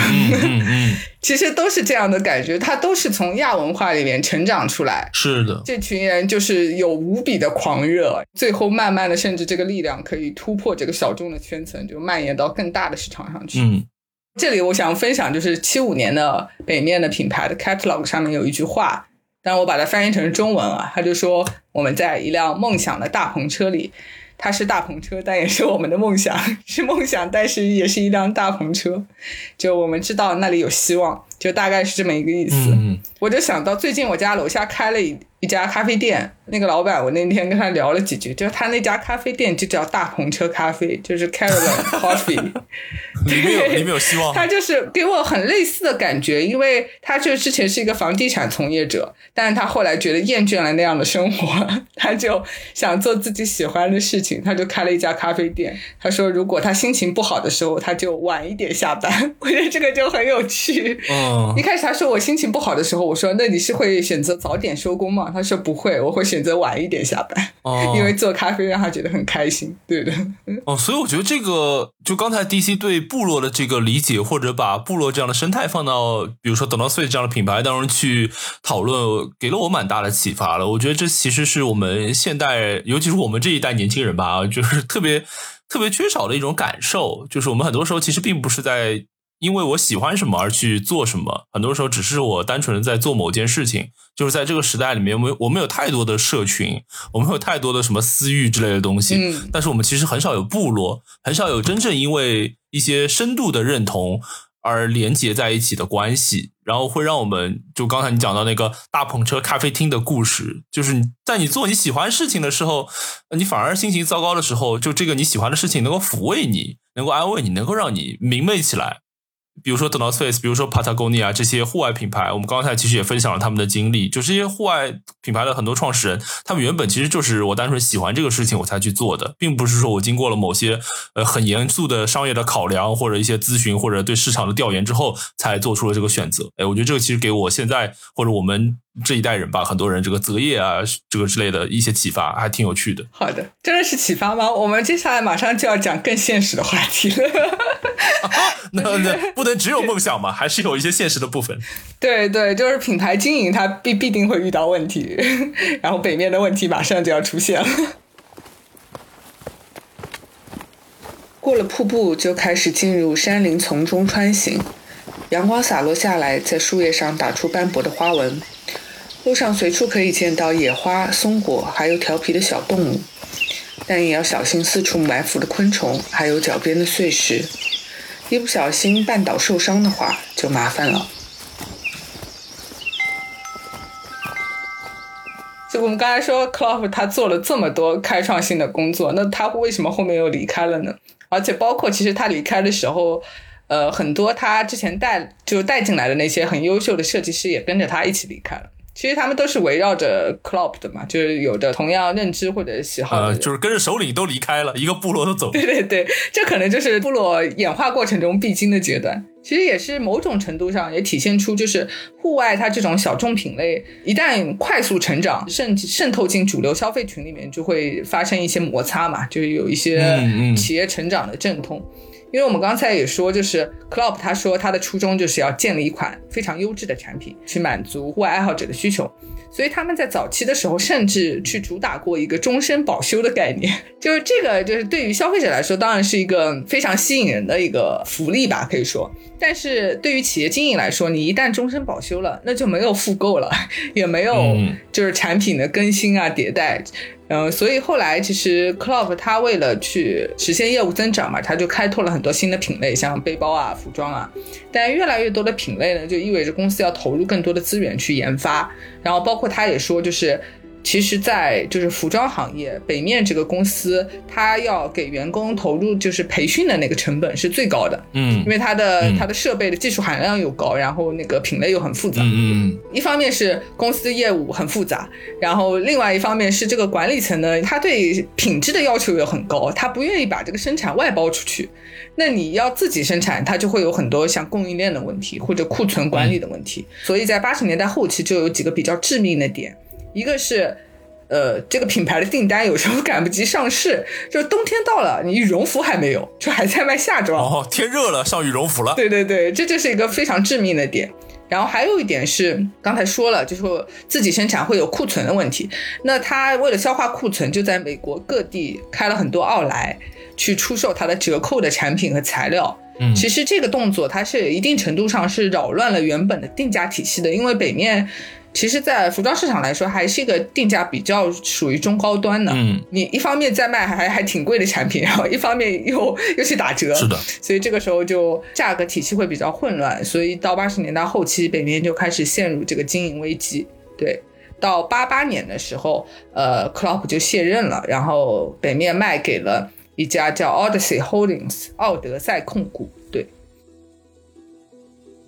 其实都是这样的感觉。它都是从亚文化里面成长出来。是的，这群人就是有无比的狂热，最后慢慢的，甚至这个力量可以突破这个小众的圈层，就蔓延到更大的市场上去。嗯，这里我想分享，就是七五年的北面的品牌的 catalog 上面有一句话，但我把它翻译成中文啊，他就说我们在一辆梦想的大篷车里。它是大篷车，但也是我们的梦想，是梦想，但是也是一辆大篷车。就我们知道那里有希望，就大概是这么一个意思。我就想到最近我家楼下开了一。一家咖啡店，那个老板，我那天跟他聊了几句，就是他那家咖啡店就叫大篷车咖啡，就是 Caravan Coffee，里面有里面有希望。他就是给我很类似的感觉，因为他就之前是一个房地产从业者，但是他后来觉得厌倦了那样的生活，他就想做自己喜欢的事情，他就开了一家咖啡店。他说，如果他心情不好的时候，他就晚一点下班。我觉得这个就很有趣。嗯，一开始他说我心情不好的时候，我说那你是会选择早点收工吗？他说不会，我会选择晚一点下班，因为做咖啡让他觉得很开心，对的。哦，所以我觉得这个，就刚才 DC 对部落的这个理解，或者把部落这样的生态放到，比如说等到碎这样的品牌当中去讨论，给了我蛮大的启发了。我觉得这其实是我们现代，尤其是我们这一代年轻人吧，就是特别特别缺少的一种感受，就是我们很多时候其实并不是在。因为我喜欢什么而去做什么，很多时候只是我单纯的在做某件事情。就是在这个时代里面，我们我们有太多的社群，我们有太多的什么私域之类的东西。嗯，但是我们其实很少有部落，很少有真正因为一些深度的认同而连接在一起的关系。然后会让我们就刚才你讲到那个大篷车咖啡厅的故事，就是在你做你喜欢事情的时候，你反而心情糟糕的时候，就这个你喜欢的事情能够抚慰你，能够安慰你，能够让你明媚起来。比如说 The North Face，比如说 Patagonia 这些户外品牌，我们刚才其实也分享了他们的经历。就这些户外品牌的很多创始人，他们原本其实就是我单纯喜欢这个事情我才去做的，并不是说我经过了某些呃很严肃的商业的考量或者一些咨询或者对市场的调研之后才做出了这个选择。哎，我觉得这个其实给我现在或者我们。这一代人吧，很多人这个择业啊，这个之类的一些启发，还挺有趣的。好的，真的是启发吗？我们接下来马上就要讲更现实的话题了。那那不能只有梦想嘛，还是有一些现实的部分。对对，就是品牌经营，它必必定会遇到问题，然后北面的问题马上就要出现了。过了瀑布，就开始进入山林丛中穿行。阳光洒落下来，在树叶上打出斑驳的花纹。路上随处可以见到野花、松果，还有调皮的小动物，但也要小心四处埋伏的昆虫，还有脚边的碎石。一不小心绊倒受伤的话，就麻烦了。就我们刚才说 c l o v 他做了这么多开创性的工作，那他为什么后面又离开了呢？而且包括其实他离开的时候。呃，很多他之前带就带进来的那些很优秀的设计师也跟着他一起离开了。其实他们都是围绕着 Club 的嘛，就是有着同样认知或者喜好的，就是跟着首领都离开了，一个部落都走。对 对对，这可能就是部落演化过程中必经的阶段。其实也是某种程度上也体现出，就是户外它这种小众品类一旦快速成长，渗渗透进主流消费群里面，就会发生一些摩擦嘛，就是有一些企业成长的阵痛。因为我们刚才也说，就是 Club 他说他的初衷就是要建立一款非常优质的产品，去满足户外爱好者的需求，所以他们在早期的时候甚至去主打过一个终身保修的概念，就是这个就是对于消费者来说当然是一个非常吸引人的一个福利吧，可以说，但是对于企业经营来说，你一旦终身保修了，那就没有复购了，也没有就是产品的更新啊迭代。嗯，所以后来其实 Club 它为了去实现业务增长嘛，它就开拓了很多新的品类，像背包啊、服装啊。但越来越多的品类呢，就意味着公司要投入更多的资源去研发。然后包括他也说，就是。其实，在就是服装行业，北面这个公司，它要给员工投入就是培训的那个成本是最高的，嗯，因为它的它的设备的技术含量又高，然后那个品类又很复杂，嗯嗯，一方面是公司业务很复杂，然后另外一方面是这个管理层呢，他对品质的要求也很高，他不愿意把这个生产外包出去，那你要自己生产，它就会有很多像供应链的问题或者库存管理的问题，所以在八十年代后期就有几个比较致命的点。一个是，呃，这个品牌的订单有时候赶不及上市，就是冬天到了，你羽绒服还没有，就还在卖夏装。哦，天热了，上羽绒服了。对对对，这就是一个非常致命的点。然后还有一点是，刚才说了，就是自己生产会有库存的问题。那他为了消化库存，就在美国各地开了很多奥莱，去出售它的折扣的产品和材料。嗯，其实这个动作它是一定程度上是扰乱了原本的定价体系的，因为北面。其实，在服装市场来说，还是一个定价比较属于中高端的。嗯，你一方面在卖还还挺贵的产品，然后一方面又又去打折，是的，所以这个时候就价格体系会比较混乱。所以到八十年代后期，北面就开始陷入这个经营危机。对，到八八年的时候，呃，克劳普就卸任了，然后北面卖给了一家叫 Odyssey Holdings 奥德赛控股。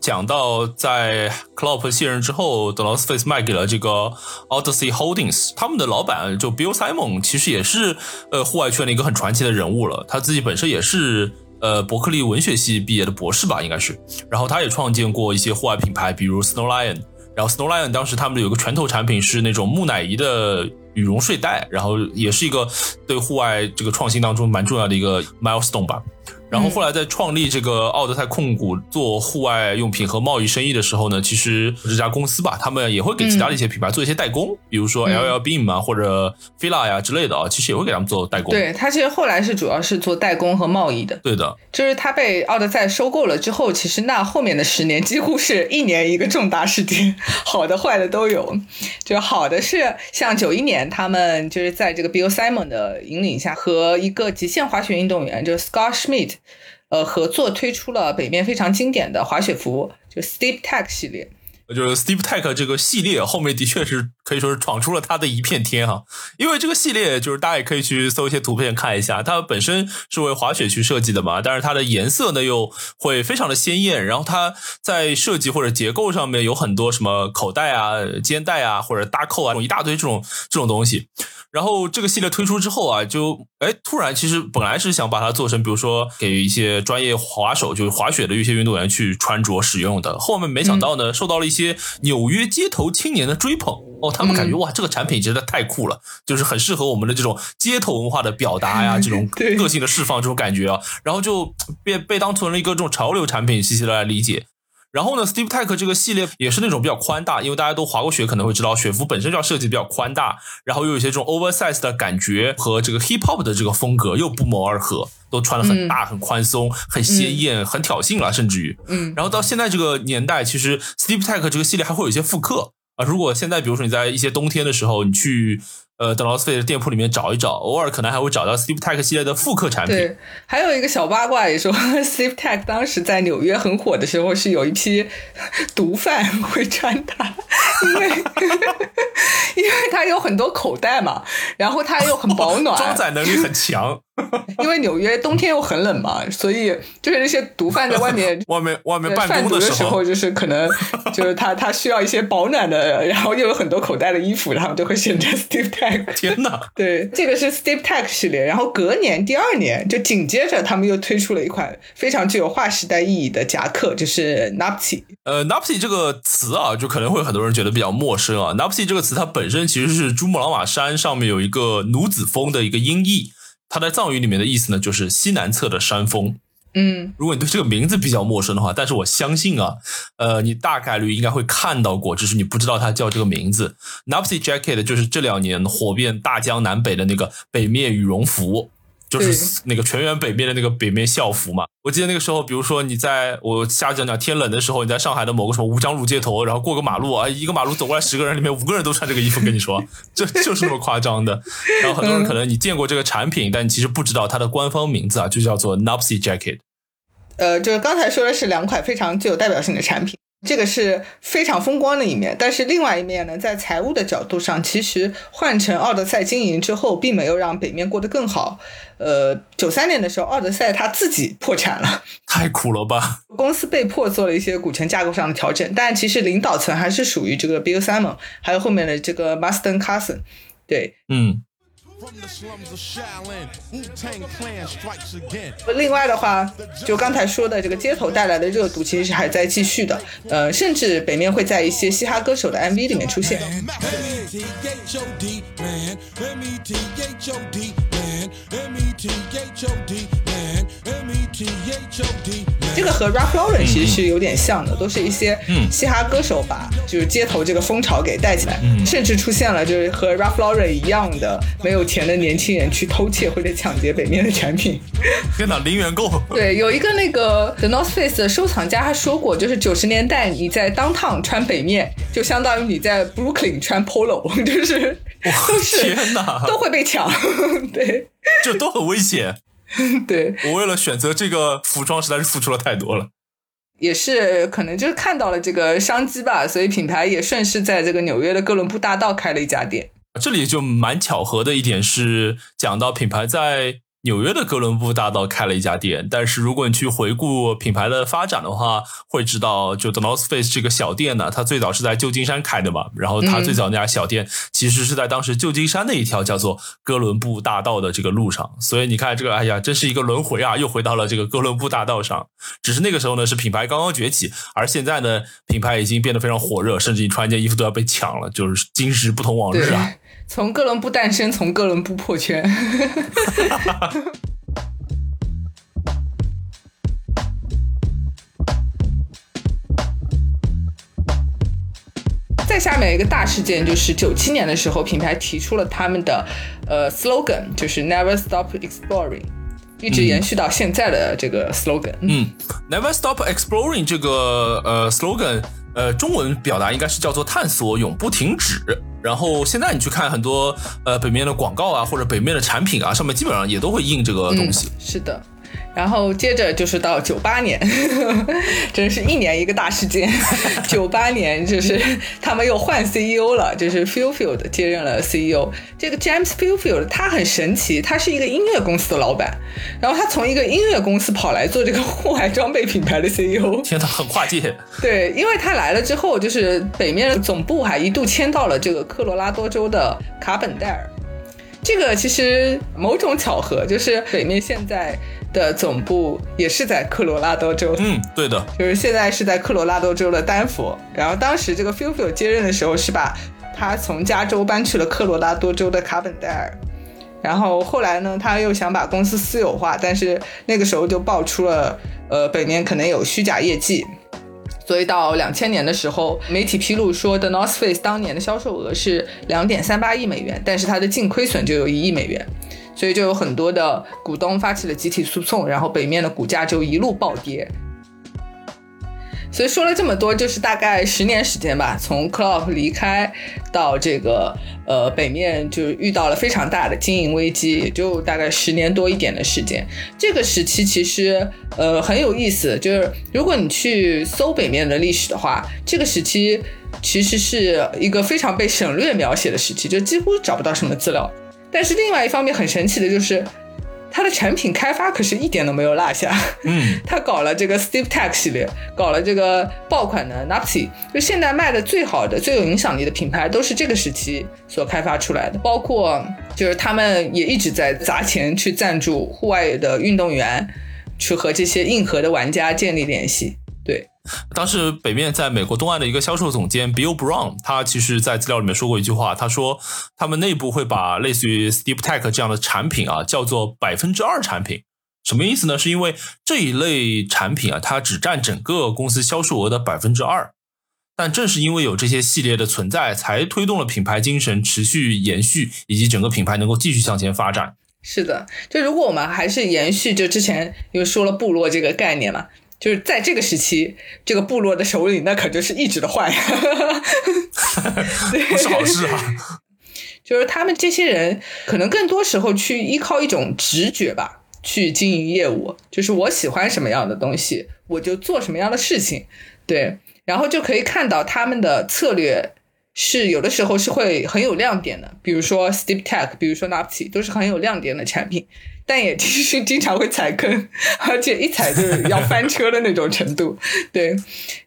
讲到在 Klopp 卸任之后，The North Face 卖给了这个 Odyssey Holdings，他们的老板就 Bill Simon，其实也是呃户外圈的一个很传奇的人物了。他自己本身也是呃伯克利文学系毕业的博士吧，应该是。然后他也创建过一些户外品牌，比如 Snow Lion。然后 Snow Lion 当时他们有个拳头产品是那种木乃伊的羽绒睡袋，然后也是一个对户外这个创新当中蛮重要的一个 milestone 吧。然后后来在创立这个奥德赛控股做户外用品和贸易生意的时候呢，其实这家公司吧，他们也会给其他的一些品牌做一些代工，比如说 L L Beam 啊或者 Fila 呀之类的啊，其实也会给他们做代工。对他其实后来是主要是做代工和贸易的。对的，就是他被奥德赛收购了之后，其实那后面的十年几乎是一年一个重大事件，好的坏的都有。就好的是像九一年，他们就是在这个 Bill Simon 的引领下，和一个极限滑雪运动员就是 Scott Schmidt。呃，合作推出了北面非常经典的滑雪服，就 Steep Tech 系列。就是 Steep Tech 这个系列后面的确是可以说是闯出了它的一片天哈，因为这个系列就是大家也可以去搜一些图片看一下，它本身是为滑雪去设计的嘛，但是它的颜色呢又会非常的鲜艳，然后它在设计或者结构上面有很多什么口袋啊、肩带啊或者搭扣啊，一大堆这种这种东西。然后这个系列推出之后啊，就哎突然其实本来是想把它做成，比如说给一些专业滑手，就是滑雪的一些运动员去穿着使用的。后面没想到呢，受到了一些纽约街头青年的追捧哦，他们感觉哇，这个产品真的太酷了，就是很适合我们的这种街头文化的表达呀，这种 个性的释放这种感觉啊，然后就被被当成了一个这种潮流产品，细细的来理解。然后呢，Steve Tech 这个系列也是那种比较宽大，因为大家都滑过雪，可能会知道雪服本身就要设计比较宽大，然后又有一些这种 oversize 的感觉和这个 hip hop 的这个风格又不谋而合，都穿的很大、很宽松、很鲜艳、很挑衅了，甚至于，嗯，然后到现在这个年代，其实 Steve Tech 这个系列还会有一些复刻啊。如果现在比如说你在一些冬天的时候，你去。呃，在劳斯费的店铺里面找一找，偶尔可能还会找到 Steve Tech 系列的复刻产品。对，还有一个小八卦也说，Steve Tech 当时在纽约很火的时候，是有一批 毒贩会穿它，因为 因为它有很多口袋嘛，然后它又很保暖，装载能力很强。因为纽约冬天又很冷嘛，所以就是那些毒贩在外面 外面外面办公的时候，就是可能 就是他他需要一些保暖的，然后又有很多口袋的衣服，然后就会选择 Steve Tag。天哪！对，这个是 Steve Tag 系列，然后隔年第二年就紧接着他们又推出了一款非常具有划时代意义的夹克，就是 Nupti。呃，Nupti 这个词啊，就可能会很多人觉得比较陌生啊。Nupti 这个词它本身其实是珠穆朗玛山上面有一个奴子峰的一个音译。它在藏语里面的意思呢，就是西南侧的山峰。嗯，如果你对这个名字比较陌生的话，但是我相信啊，呃，你大概率应该会看到过，只是你不知道它叫这个名字。Nupsi Jacket 就是这两年火遍大江南北的那个北面羽绒服。就是那个全员北面的那个北面校服嘛，我记得那个时候，比如说你在我瞎讲讲天冷的时候，你在上海的某个什么吴江路街头，然后过个马路啊，一个马路走过来十个人里面五个人都穿这个衣服，跟你说，这就是那么夸张的。然后很多人可能你见过这个产品，但你其实不知道它的官方名字啊，就叫做 Nupsy Jacket。呃，就是刚才说的是两款非常具有代表性的产品。这个是非常风光的一面，但是另外一面呢，在财务的角度上，其实换成奥德赛经营之后，并没有让北面过得更好。呃，九三年的时候，奥德赛他自己破产了，太苦了吧？公司被迫做了一些股权架构上的调整，但其实领导层还是属于这个 Bill Simon，还有后面的这个 Marston Carson。对，嗯。另外的话，就刚才说的这个街头带来的热度，其实是还在继续的。呃，甚至北面会在一些嘻哈歌手的 MV 里面出现。这个和 Ralph Lauren 其实是有点像的，都是一些嘻哈歌手把就是街头这个风潮给带起来，甚至出现了就是和 Ralph Lauren 一样的没有钱的年轻人去偷窃或者抢劫北面的产品。天哪，零元购！对，有一个那个 The North Face 的收藏家他说过，就是九十年代你在 Downtown 穿北面，就相当于你在 Brooklyn 穿 Polo，就是都是天哪，都会被抢。对，这都很危险。对我为了选择这个服装，实在是付出了太多了。也是可能就是看到了这个商机吧，所以品牌也顺势在这个纽约的哥伦布大道开了一家店。这里就蛮巧合的一点是，讲到品牌在。纽约的哥伦布大道开了一家店，但是如果你去回顾品牌的发展的话，会知道就 The North Face 这个小店呢，它最早是在旧金山开的嘛，然后它最早那家小店其实是在当时旧金山的一条叫做哥伦布大道的这个路上，所以你看这个，哎呀，真是一个轮回啊，又回到了这个哥伦布大道上。只是那个时候呢，是品牌刚刚崛起，而现在呢，品牌已经变得非常火热，甚至你穿一件衣服都要被抢了，就是今时不同往日啊。从哥伦布诞生，从哥伦布破圈。再下面一个大事件就是九七年的时候，品牌提出了他们的呃 slogan，就是 Never Stop Exploring，一直延续到现在的这个 slogan。嗯，Never Stop Exploring 这个呃 slogan。呃，中文表达应该是叫做探索永不停止。然后现在你去看很多呃北面的广告啊，或者北面的产品啊，上面基本上也都会印这个东西。是的。然后接着就是到九八年，真是一年一个大事件。九八年就是他们又换 CEO 了，就是 Fulfield 接任了 CEO。这个 James Fulfield 他很神奇，他是一个音乐公司的老板，然后他从一个音乐公司跑来做这个户外装备品牌的 CEO。天呐，很跨界。对，因为他来了之后，就是北面的总部还一度迁到了这个科罗拉多州的卡本戴尔。这个其实某种巧合，就是北面现在。的总部也是在科罗拉多州，嗯，对的，就是现在是在科罗拉多州的丹佛。然后当时这个 Fulfill 接任的时候，是把他从加州搬去了科罗拉多州的卡本戴尔。然后后来呢，他又想把公司私有化，但是那个时候就爆出了，呃，北面可能有虚假业绩。所以到两千年的时候，媒体披露说，The North Face 当年的销售额是两点三八亿美元，但是它的净亏损就有一亿美元。所以就有很多的股东发起了集体诉讼，然后北面的股价就一路暴跌。所以说了这么多，就是大概十年时间吧，从 Club 离开到这个呃北面，就遇到了非常大的经营危机，也就大概十年多一点的时间。这个时期其实呃很有意思，就是如果你去搜北面的历史的话，这个时期其实是一个非常被省略描写的时期，就几乎找不到什么资料。但是另外一方面很神奇的就是，它的产品开发可是一点都没有落下。嗯，他搞了这个 Steve Tech 系列，搞了这个爆款的 Napsi，就现在卖的最好的、最有影响力的品牌都是这个时期所开发出来的。包括就是他们也一直在砸钱去赞助户外的运动员，去和这些硬核的玩家建立联系。对。当时北面在美国东岸的一个销售总监 Bill Brown，他其实在资料里面说过一句话，他说他们内部会把类似于 Steve Tech 这样的产品啊叫做百分之二产品，什么意思呢？是因为这一类产品啊，它只占整个公司销售额的百分之二，但正是因为有这些系列的存在，才推动了品牌精神持续延续，以及整个品牌能够继续向前发展。是的，就如果我们还是延续，就之前因为说了部落这个概念嘛。就是在这个时期，这个部落的首领那可就是一直的坏，不是好事啊。就是他们这些人可能更多时候去依靠一种直觉吧，去经营业务。就是我喜欢什么样的东西，我就做什么样的事情，对。然后就可以看到他们的策略是有的时候是会很有亮点的，比如说 Steep Tech，比如说 Napti，都是很有亮点的产品。但也其实经常会踩坑，而且一踩就是要翻车的那种程度。对，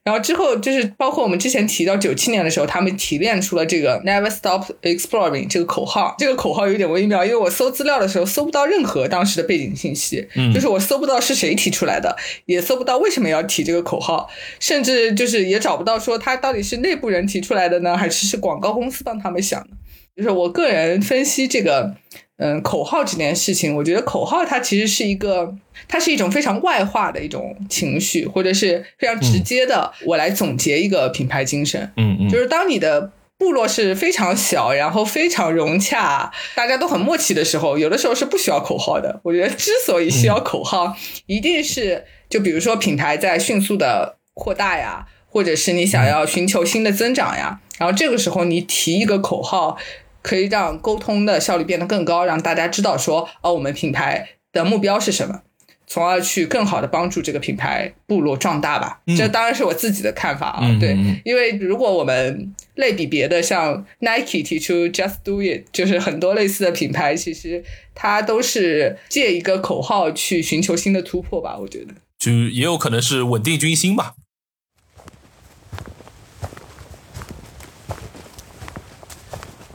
然后之后就是包括我们之前提到九七年的时候，他们提炼出了这个 Never Stop Exploring 这个口号。这个口号有点微妙，因为我搜资料的时候搜不到任何当时的背景信息，就是我搜不到是谁提出来的，也搜不到为什么要提这个口号，甚至就是也找不到说他到底是内部人提出来的呢，还是是广告公司帮他们想的。就是我个人分析这个。嗯，口号这件事情，我觉得口号它其实是一个，它是一种非常外化的一种情绪，或者是非常直接的。我来总结一个品牌精神，嗯嗯，就是当你的部落是非常小，然后非常融洽，大家都很默契的时候，有的时候是不需要口号的。我觉得之所以需要口号，一定是就比如说品牌在迅速的扩大呀。或者是你想要寻求新的增长呀，然后这个时候你提一个口号，可以让沟通的效率变得更高，让大家知道说，哦，我们品牌的目标是什么，从而去更好的帮助这个品牌部落壮大吧。这当然是我自己的看法啊，对，因为如果我们类比别的，像 Nike 提出 Just Do It，就是很多类似的品牌，其实它都是借一个口号去寻求新的突破吧。我觉得，就也有可能是稳定军心吧。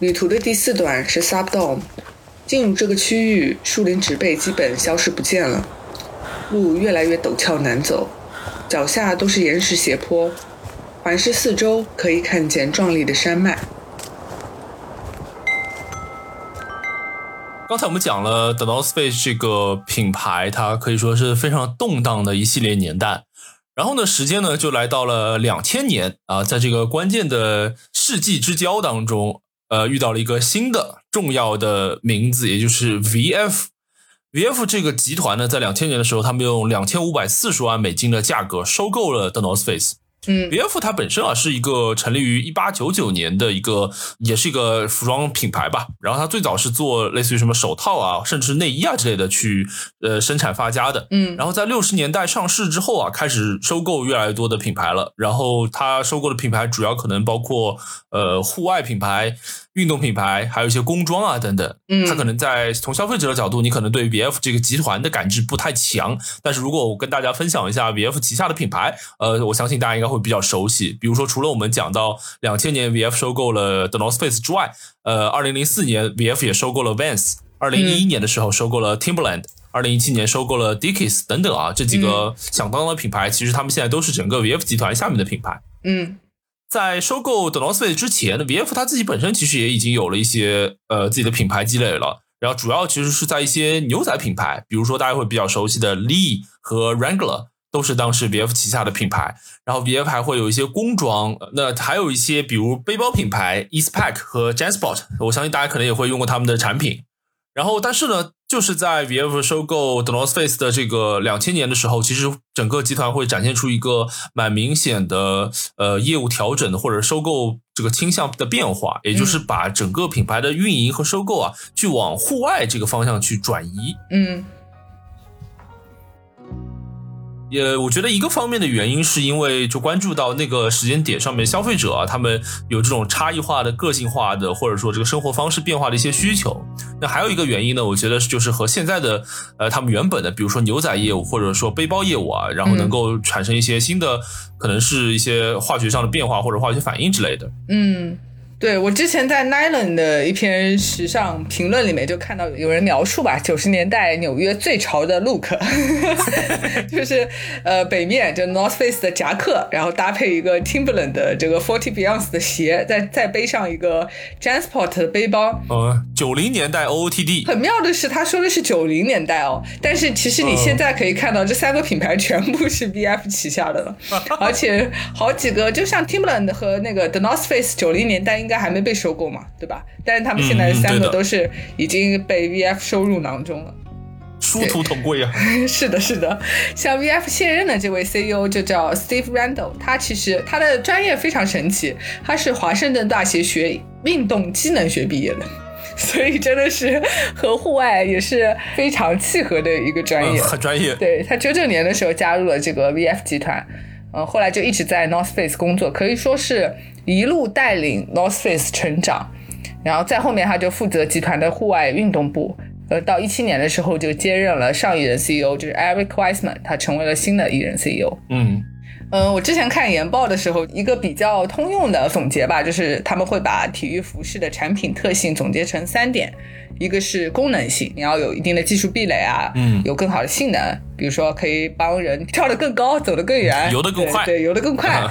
旅途的第四段是 Subdome，进入这个区域，树林植被基本消失不见了，路越来越陡峭难走，脚下都是岩石斜坡，环视四周可以看见壮丽的山脉。刚才我们讲了 The North Face 这个品牌，它可以说是非常动荡的一系列年代。然后呢，时间呢就来到了两千年啊，在这个关键的世纪之交当中。呃，遇到了一个新的重要的名字，也就是 VF。VF 这个集团呢，在两千年的时候，他们用两千五百四十万美金的价格收购了 The North Face。嗯，B.F. 它本身啊是一个成立于一八九九年的一个，也是一个服装品牌吧。然后它最早是做类似于什么手套啊，甚至内衣啊之类的去呃生产发家的。嗯，然后在六十年代上市之后啊，开始收购越来越多的品牌了。然后它收购的品牌主要可能包括呃户外品牌。运动品牌，还有一些工装啊等等，嗯，它可能在从消费者的角度，你可能对 VF 这个集团的感知不太强。但是如果我跟大家分享一下 VF 旗下的品牌，呃，我相信大家应该会比较熟悉。比如说，除了我们讲到两千年 VF 收购了 The North Face 之外，呃，二零零四年 VF 也收购了 Vans，二零一一年的时候收购了 Timberland，二零一七年收购了 Dickies 等等啊，这几个响当当的品牌，其实他们现在都是整个 VF 集团下面的品牌。嗯。在收购 The North Face 之前，VF 它自己本身其实也已经有了一些呃自己的品牌积累了。然后主要其实是在一些牛仔品牌，比如说大家会比较熟悉的 Lee 和 Wrangler，都是当时 VF 旗下的品牌。然后 VF 还会有一些工装，那还有一些比如背包品牌 Eastpak 和 Jansport，我相信大家可能也会用过他们的产品。然后，但是呢，就是在 VF 收购 The North Face 的这个两千年的时候，其实整个集团会展现出一个蛮明显的呃业务调整的或者收购这个倾向的变化，也就是把整个品牌的运营和收购啊，去往户外这个方向去转移。嗯。也，我觉得一个方面的原因是因为就关注到那个时间点上面，消费者啊，他们有这种差异化的、个性化的，或者说这个生活方式变化的一些需求。那还有一个原因呢，我觉得就是和现在的呃他们原本的，比如说牛仔业务或者说背包业务啊，然后能够产生一些新的，可能是一些化学上的变化或者化学反应之类的。嗯。对我之前在 Nylon 的一篇时尚评论里面就看到有人描述吧，九十年代纽约最潮的 look，就是呃北面就 North Face 的夹克，然后搭配一个 Timberland 的这个 Forty Beyond 的鞋，再再背上一个 Jansport 的背包。呃，九零年代 OOTD。很妙的是，他说的是九零年代哦，但是其实你现在可以看到这三个品牌全部是 VF 旗下的了，而且好几个就像 Timberland 和那个 The North Face，九零年代应。该还没被收购嘛，对吧？但是他们现在三个都是已经被 VF 收入囊中了，殊途同归啊！是的，是的。像 VF 现任的这位 CEO 就叫 Steve Randall，他其实他的专业非常神奇，他是华盛顿大学学运动机能学毕业的，所以真的是和户外也是非常契合的一个专业，很专业。对他九九年的时候加入了这个 VF 集团，嗯，后来就一直在 North Face 工作，可以说是。一路带领 North Face 成长，然后在后面他就负责集团的户外运动部。呃，到一七年的时候就接任了上一任 CEO，就是 Eric Wiseman，他成为了新的艺人 CEO。嗯，嗯，我之前看研报的时候，一个比较通用的总结吧，就是他们会把体育服饰的产品特性总结成三点：一个是功能性，你要有一定的技术壁垒啊，嗯，有更好的性能，比如说可以帮人跳得更高、走得更远、游得更快，对，游得更快。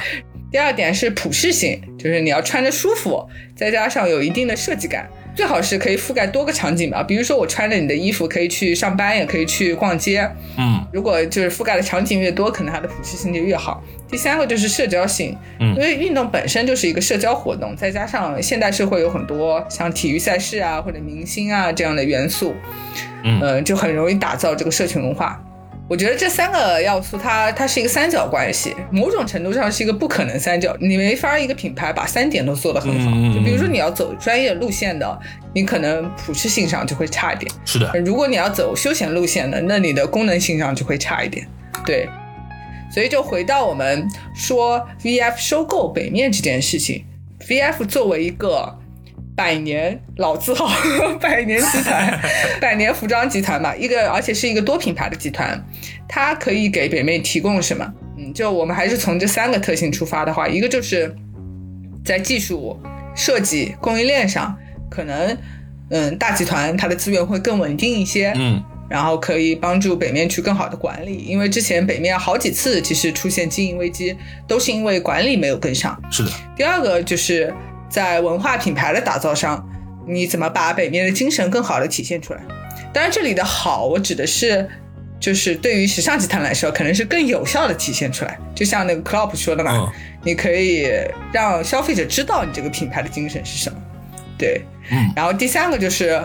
第二点是普适性，就是你要穿着舒服，再加上有一定的设计感。最好是可以覆盖多个场景吧，比如说我穿着你的衣服可以去上班，也可以去逛街。嗯，如果就是覆盖的场景越多，可能它的普适性就越好。第三个就是社交性，嗯，因为运动本身就是一个社交活动，再加上现代社会有很多像体育赛事啊或者明星啊这样的元素，嗯，就很容易打造这个社群文化。我觉得这三个要素，它它是一个三角关系，某种程度上是一个不可能三角。你没法一个品牌把三点都做得很好。就比如说你要走专业路线的，你可能普适性上就会差一点。是的。如果你要走休闲路线的，那你的功能性上就会差一点。对。所以就回到我们说 VF 收购北面这件事情，VF 作为一个。百年老字号，百年集团，百年服装集团吧，一个而且是一个多品牌的集团，它可以给北妹提供什么？嗯，就我们还是从这三个特性出发的话，一个就是在技术设计、供应链上，可能嗯大集团它的资源会更稳定一些，嗯，然后可以帮助北面去更好的管理，因为之前北面好几次其实出现经营危机，都是因为管理没有跟上。是的。第二个就是。在文化品牌的打造上，你怎么把北面的精神更好的体现出来？当然，这里的好，我指的是，就是对于时尚集团来说，可能是更有效的体现出来。就像那个 Klopp 说的嘛，你可以让消费者知道你这个品牌的精神是什么。对，嗯。然后第三个就是，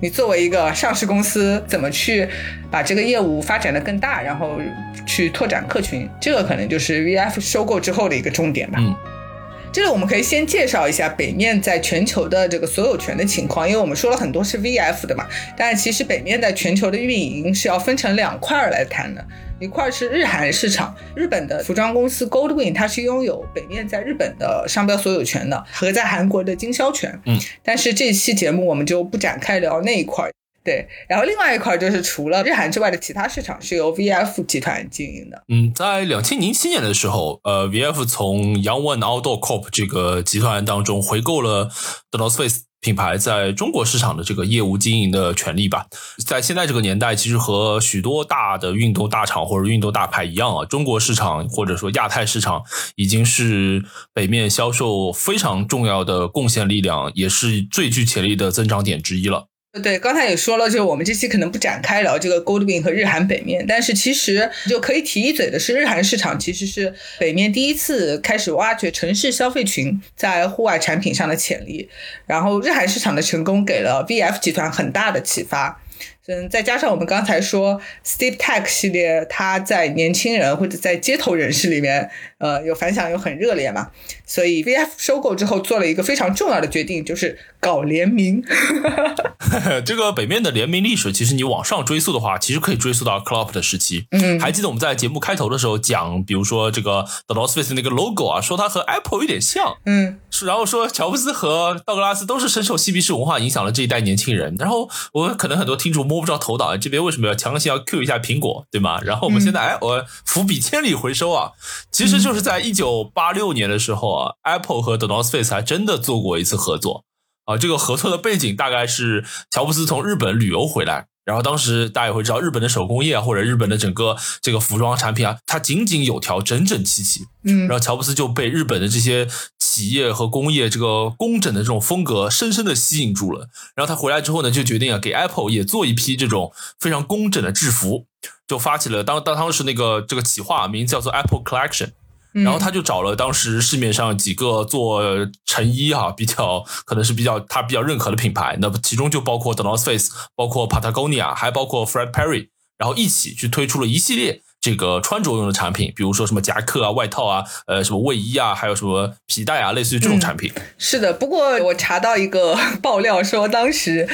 你作为一个上市公司，怎么去把这个业务发展的更大，然后去拓展客群，这个可能就是 VF 收购之后的一个重点吧。嗯。这里我们可以先介绍一下北面在全球的这个所有权的情况，因为我们说了很多是 VF 的嘛，但是其实北面在全球的运营是要分成两块来谈的，一块是日韩市场，日本的服装公司 Goldwin 它是拥有北面在日本的商标所有权的和在韩国的经销权，嗯，但是这期节目我们就不展开聊那一块。对，然后另外一块就是除了日韩之外的其他市场是由 VF 集团经营的。嗯，在两千零七年的时候，呃，VF 从 Young One Outdoor Corp 这个集团当中回购了 The North Face 品牌在中国市场的这个业务经营的权利吧。在现在这个年代，其实和许多大的运动大厂或者运动大牌一样啊，中国市场或者说亚太市场已经是北面销售非常重要的贡献力量，也是最具潜力的增长点之一了。对，刚才也说了，就是我们这期可能不展开聊这个 Goldwin 和日韩北面，但是其实就可以提一嘴的是，日韩市场其实是北面第一次开始挖掘城市消费群在户外产品上的潜力，然后日韩市场的成功给了 VF 集团很大的启发。嗯，再加上我们刚才说 Steve Tech 系列，它在年轻人或者在街头人士里面，呃，有反响，又很热烈嘛，所以 VF 收购之后做了一个非常重要的决定，就是搞联名。这个北面的联名历史，其实你往上追溯的话，其实可以追溯到 Klopp 的时期。嗯，还记得我们在节目开头的时候讲，比如说这个 The North Face 那个 logo 啊，说它和 Apple 有点像。嗯，然后说乔布斯和道格拉斯都是深受嬉皮士文化影响了这一代年轻人。然后我可能很多听众摸不着头脑，这边为什么要强行要 Q 一下苹果，对吗？然后我们现在哎，我伏笔千里回收啊，其实就是在一九八六年的时候啊，Apple 和 The North Face 还真的做过一次合作。啊，这个合作的背景大概是乔布斯从日本旅游回来，然后当时大家也会知道，日本的手工业啊，或者日本的整个这个服装产品啊，它井井有条，整整齐齐。嗯，然后乔布斯就被日本的这些企业和工业这个工整的这种风格深深的吸引住了。然后他回来之后呢，就决定啊，给 Apple 也做一批这种非常工整的制服，就发起了当当当时那个这个企划，名字叫做 Apple Collection。然后他就找了当时市面上几个做成衣哈 比较可能是比较他比较认可的品牌，那其中就包括 The North Face，包括 Patagonia，还包括 Fred Perry，然后一起去推出了一系列这个穿着用的产品，比如说什么夹克啊、外套啊、呃什么卫衣啊，还有什么皮带啊，类似于这种产品。是的，不过我查到一个爆料说当时。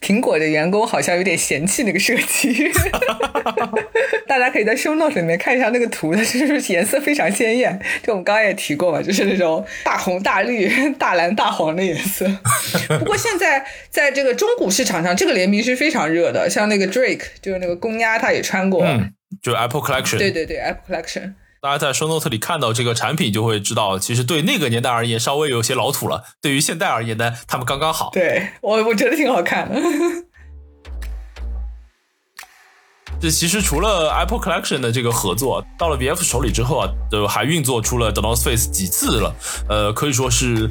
苹果的员工好像有点嫌弃那个设计，大家可以在 show notes 里面看一下那个图，它是不是颜色非常鲜艳？就我们刚刚也提过嘛，就是那种大红大绿、大蓝大黄的颜色。不过现在在这个中古市场上，这个联名是非常热的，像那个 Drake 就是那个公鸭，他也穿过，就 Apple Collection。对对对，Apple Collection。大家在 show notes 里看到这个产品，就会知道，其实对那个年代而言稍微有些老土了。对于现代而言呢，他们刚刚好。对我，我觉得挺好看的。这其实除了 Apple Collection 的这个合作，到了 VF 手里之后啊，就还运作出了 The North Face 几次了。呃，可以说是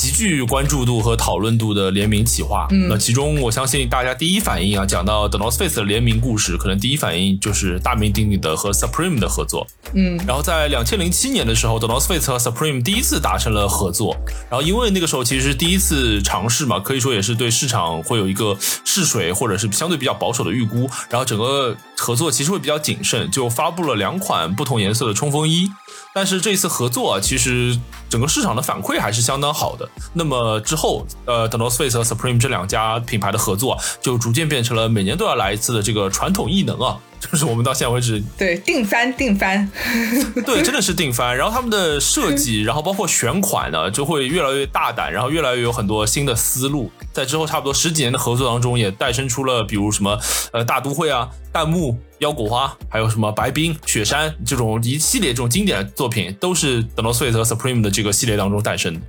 极具关注度和讨论度的联名企划。嗯，那其中我相信大家第一反应啊，讲到 The North Face 的联名故事，可能第一反应就是大名鼎鼎的和 Supreme 的合作。嗯，然后在两千零七年的时候，The North Face 和 Supreme 第一次达成了合作。然后因为那个时候其实是第一次尝试嘛，可以说也是对市场会有一个试水或者是相对比较保守的预估。然后整个合作其实会比较谨慎，就发布了两款不同颜色的冲锋衣。但是这次合作啊，其实整个市场的反馈还是相当好的。那么之后，呃，The North Face 和 Supreme 这两家品牌的合作，就逐渐变成了每年都要来一次的这个传统异能啊。就是我们到现在为止，对定番定番，对，真的是定番。然后他们的设计，然后包括选款呢，就会越来越大胆，然后越来越有很多新的思路。在之后差不多十几年的合作当中，也诞生出了比如什么呃大都会啊、弹幕、腰果花，还有什么白冰、雪山这种一系列这种经典作品，都是 The North Face 和 Supreme 的这个系列当中诞生的。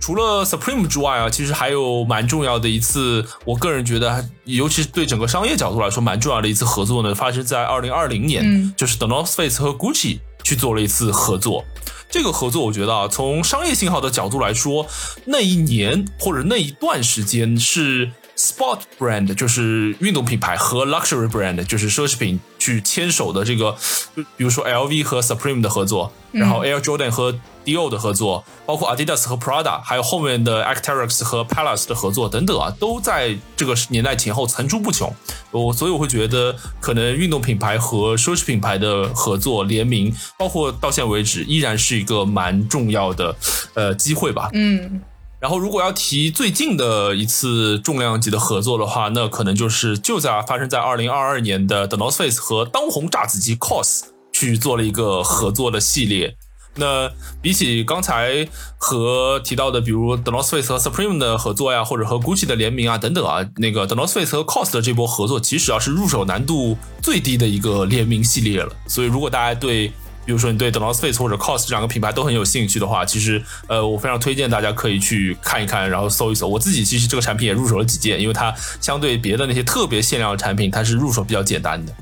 除了 Supreme 之外啊，其实还有蛮重要的一次，我个人觉得，尤其是对整个商业角度来说蛮重要的一次合作呢，发生在二零二零年，就是 The North Face 和 Gucci 去做了一次合作。这个合作，我觉得啊，从商业信号的角度来说，那一年或者那一段时间是 Sport Brand，就是运动品牌和 Luxury Brand，就是奢侈品去牵手的这个，比如说 LV 和 Supreme 的合作，然后 Air Jordan 和 Dior 的合作，包括 Adidas 和 Prada，还有后面的 Arc'teryx 和 Palace 的合作等等啊，都在这个年代前后层出不穷。我所以我会觉得，可能运动品牌和奢侈品牌的合作联名，包括到现在为止，依然是一个蛮重要的呃机会吧。嗯。然后，如果要提最近的一次重量级的合作的话，那可能就是就在发生在二零二二年的 The North Face 和当红炸子鸡 COS 去做了一个合作的系列。那比起刚才和提到的，比如 The North Face 和 Supreme 的合作呀，或者和 Gucci 的联名啊等等啊，那个 The North Face 和 COS 的这波合作，其实啊是入手难度最低的一个联名系列了。所以，如果大家对比如说你对 The North Face 或者 COS 这两个品牌都很有兴趣的话，其实呃，我非常推荐大家可以去看一看，然后搜一搜。我自己其实这个产品也入手了几件，因为它相对别的那些特别限量的产品，它是入手比较简单的。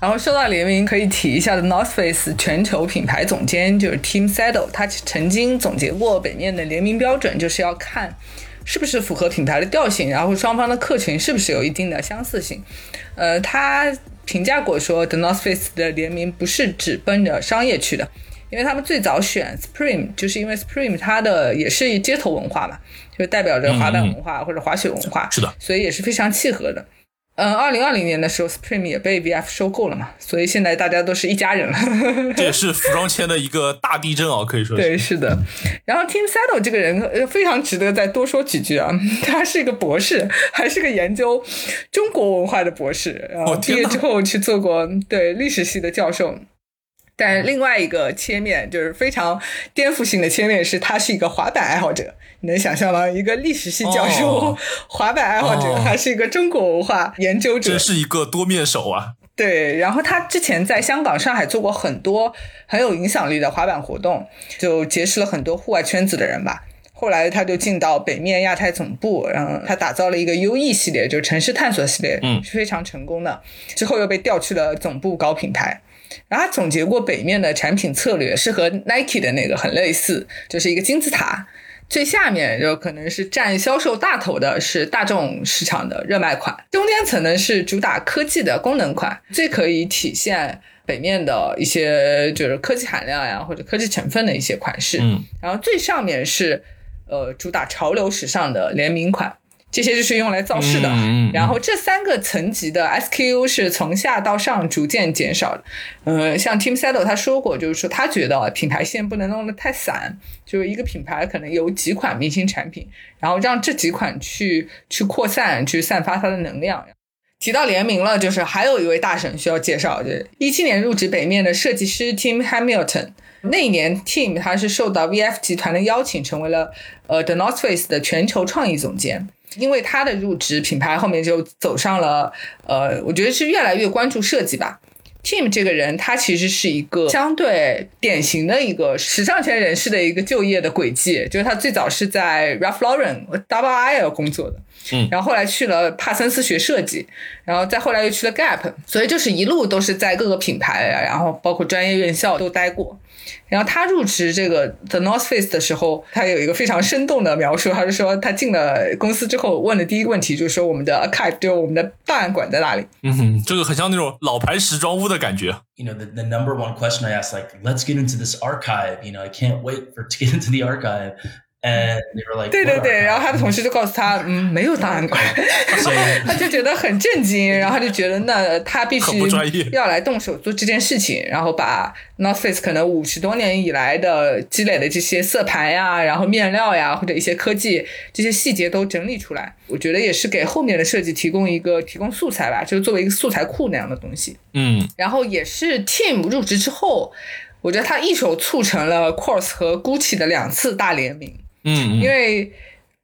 然后说到联名，可以提一下的 North Face 全球品牌总监就是 Tim Saddle，他曾经总结过北面的联名标准，就是要看是不是符合品牌的调性，然后双方的客群是不是有一定的相似性。呃，他。评价过说，The North Face 的联名不是只奔着商业去的，因为他们最早选 Supreme，就是因为 Supreme 它的也是街头文化嘛，就代表着滑板文化或者滑雪文化，是的，所以也是非常契合的。嗯，二零二零年的时候，Supreme 也被 VF 收购了嘛，所以现在大家都是一家人了。这也是服装圈的一个大地震啊，可以说是。对，是的。然后 Tim Saddle 这个人非常值得再多说几句啊，他是一个博士，还是个研究中国文化的博士。然后毕业之后去做过对历史系的教授。但另外一个切面就是非常颠覆性的切面，是他是一个滑板爱好者。你能想象吗？一个历史系教授，滑板爱好者，还是一个中国文化研究者，真是一个多面手啊！对，然后他之前在香港、上海做过很多很有影响力的滑板活动，就结识了很多户外圈子的人吧。后来他就进到北面亚太总部，然后他打造了一个 U E 系列，就是城市探索系列，嗯，是非常成功的。之后又被调去了总部搞品牌。然后他总结过北面的产品策略是和 Nike 的那个很类似，就是一个金字塔，最下面就可能是占销售大头的是大众市场的热卖款，中间层呢是主打科技的功能款，最可以体现北面的一些就是科技含量呀或者科技成分的一些款式，嗯，然后最上面是呃主打潮流时尚的联名款。这些就是用来造势的，嗯然后这三个层级的 SKU 是从下到上逐渐减少的。呃，像 Tim Saddle 他说过，就是说他觉得品牌线不能弄得太散，就是一个品牌可能有几款明星产品，然后让这几款去去扩散，去散发它的能量。提到联名了，就是还有一位大神需要介绍，就是一七年入职北面的设计师 Tim Hamilton。那一年，Tim 他是受到 VF 集团的邀请，成为了呃 The North Face 的全球创意总监。因为他的入职，品牌后面就走上了，呃，我觉得是越来越关注设计吧。Tim 这个人，他其实是一个相对典型的一个时尚圈人士的一个就业的轨迹，就是他最早是在 Ralph Lauren、Double I L 工作的，嗯，然后后来去了帕森斯学设计，然后再后来又去了 Gap，所以就是一路都是在各个品牌，然后包括专业院校都待过。然后他入职这个 The North Face 的时候，他有一个非常生动的描述，他是说他进了公司之后问的第一个问题就是说我们的 archive 就是我们的档案馆在哪里？嗯哼，这个很像那种老牌时装屋的感觉。You know, the, the number one question I asked, like, let's get into this archive. You know, I can't wait for to get into the archive. And they were like, 对对对，然后他的同事就告诉他，嗯，没有档案馆，他 就觉得很震惊，然后他就觉得那他必须要来动手做这件事情，然后把 North Face 可能五十多年以来的积累的这些色盘呀，然后面料呀，或者一些科技这些细节都整理出来，我觉得也是给后面的设计提供一个提供素材吧，就是作为一个素材库那样的东西。嗯，然后也是 Team 入职之后，我觉得他一手促成了 Course 和 Gucci 的两次大联名。嗯，因为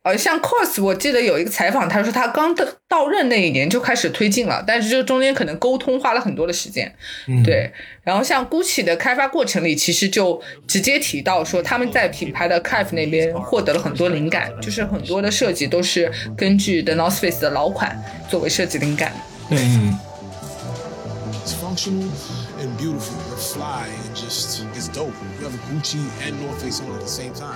呃，像 Cos，我记得有一个采访，他说他刚到到任那一年就开始推进了，但是这中间可能沟通花了很多的时间。对，然后像 Gucci 的开发过程里，其实就直接提到说他们在品牌的 c a f 那边获得了很多灵感，就是很多的设计都是根据 The North Face 的老款作为设计灵感。嗯。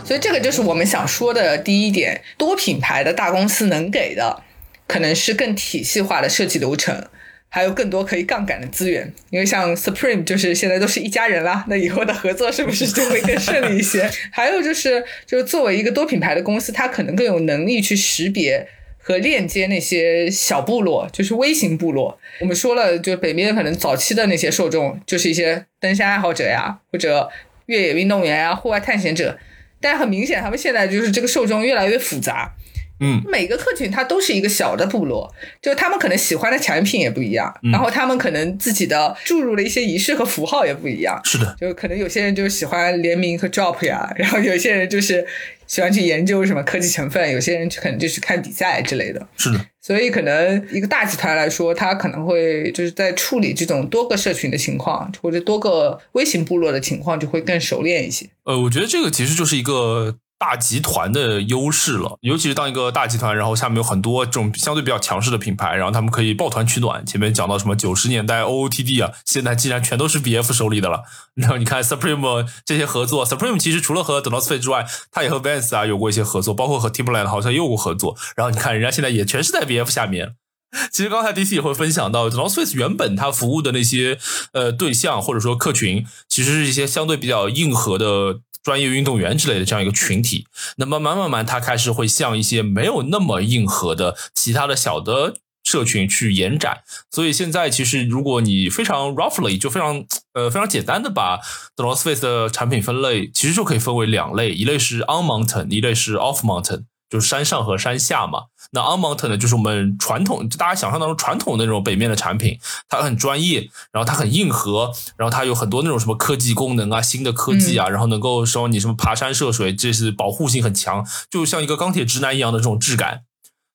所以这个就是我们想说的第一点，多品牌的大公司能给的，可能是更体系化的设计流程，还有更多可以杠杆的资源。因为像 Supreme 就是现在都是一家人啦，那以后的合作是不是就会更顺利一些？还有就是，就是作为一个多品牌的公司，它可能更有能力去识别。和链接那些小部落，就是微型部落。我们说了，就北边可能早期的那些受众，就是一些登山爱好者呀，或者越野运动员呀，户外探险者。但很明显，他们现在就是这个受众越来越复杂。嗯，每个客群它都是一个小的部落，就他们可能喜欢的产品也不一样，然后他们可能自己的注入的一些仪式和符号也不一样。是的，就可能有些人就喜欢联名和 drop 呀，然后有些人就是喜欢去研究什么科技成分，有些人可能就去看比赛之类的。是的，所以可能一个大集团来说，他可能会就是在处理这种多个社群的情况，或者多个微型部落的情况，就会更熟练一些。呃，我觉得这个其实就是一个。大集团的优势了，尤其是当一个大集团，然后下面有很多这种相对比较强势的品牌，然后他们可以抱团取暖。前面讲到什么九十年代 OOTD 啊，现在竟然全都是 BF 手里的了。然后你看 Supreme 这些合作，Supreme 其实除了和 The North Face 之外，他也和 Vans 啊有过一些合作，包括和 Timberland 好像也有过合作。然后你看人家现在也全是在 BF 下面。其实刚才 DC 也会分享到，The North Face 原本它服务的那些呃对象或者说客群，其实是一些相对比较硬核的。专业运动员之类的这样一个群体，那慢慢慢慢，它开始会向一些没有那么硬核的其他的小的社群去延展。所以现在其实，如果你非常 roughly 就非常呃非常简单的把 The North Face 的产品分类，其实就可以分为两类，一类是 on mountain，一类是 off mountain。就是山上和山下嘛，那 on mountain 呢，就是我们传统，就大家想象当中传统的那种北面的产品，它很专业，然后它很硬核，然后它有很多那种什么科技功能啊，新的科技啊，然后能够说你什么爬山涉水，这是保护性很强，就像一个钢铁直男一样的这种质感。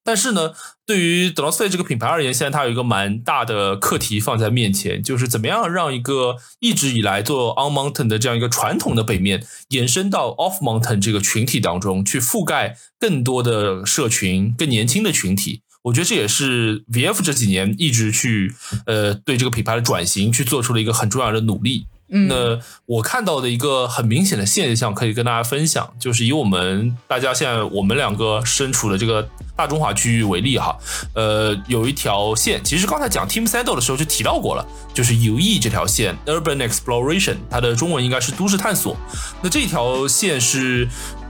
但是呢，对于 The North Face 这个品牌而言，现在它有一个蛮大的课题放在面前，就是怎么样让一个一直以来做 On Mountain 的这样一个传统的北面，延伸到 Off Mountain 这个群体当中去，覆盖更多的社群、更年轻的群体。我觉得这也是 VF 这几年一直去呃对这个品牌的转型去做出了一个很重要的努力。那我看到的一个很明显的现象，可以跟大家分享，就是以我们大家现在我们两个身处的这个大中华区域为例哈，呃，有一条线，其实刚才讲 Team Sandal 的时候就提到过了，就是 UE 这条线，Urban Exploration，它的中文应该是都市探索。那这条线是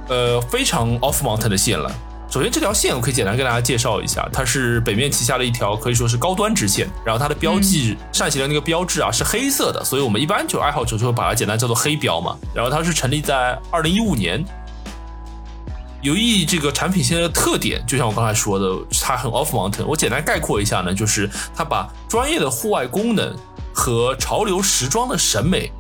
呃非常 Off Mountain 的线了。首先，这条线我可以简单跟大家介绍一下，它是北面旗下的一条可以说是高端直线。然后它的标记扇形的那个标志啊是黑色的，所以我们一般就爱好者就会把它简单叫做黑标嘛。然后它是成立在二零一五年。有意这个产品现在的特点，就像我刚才说的，它很 off mountain。我简单概括一下呢，就是它把专业的户外功能和潮流时装的审美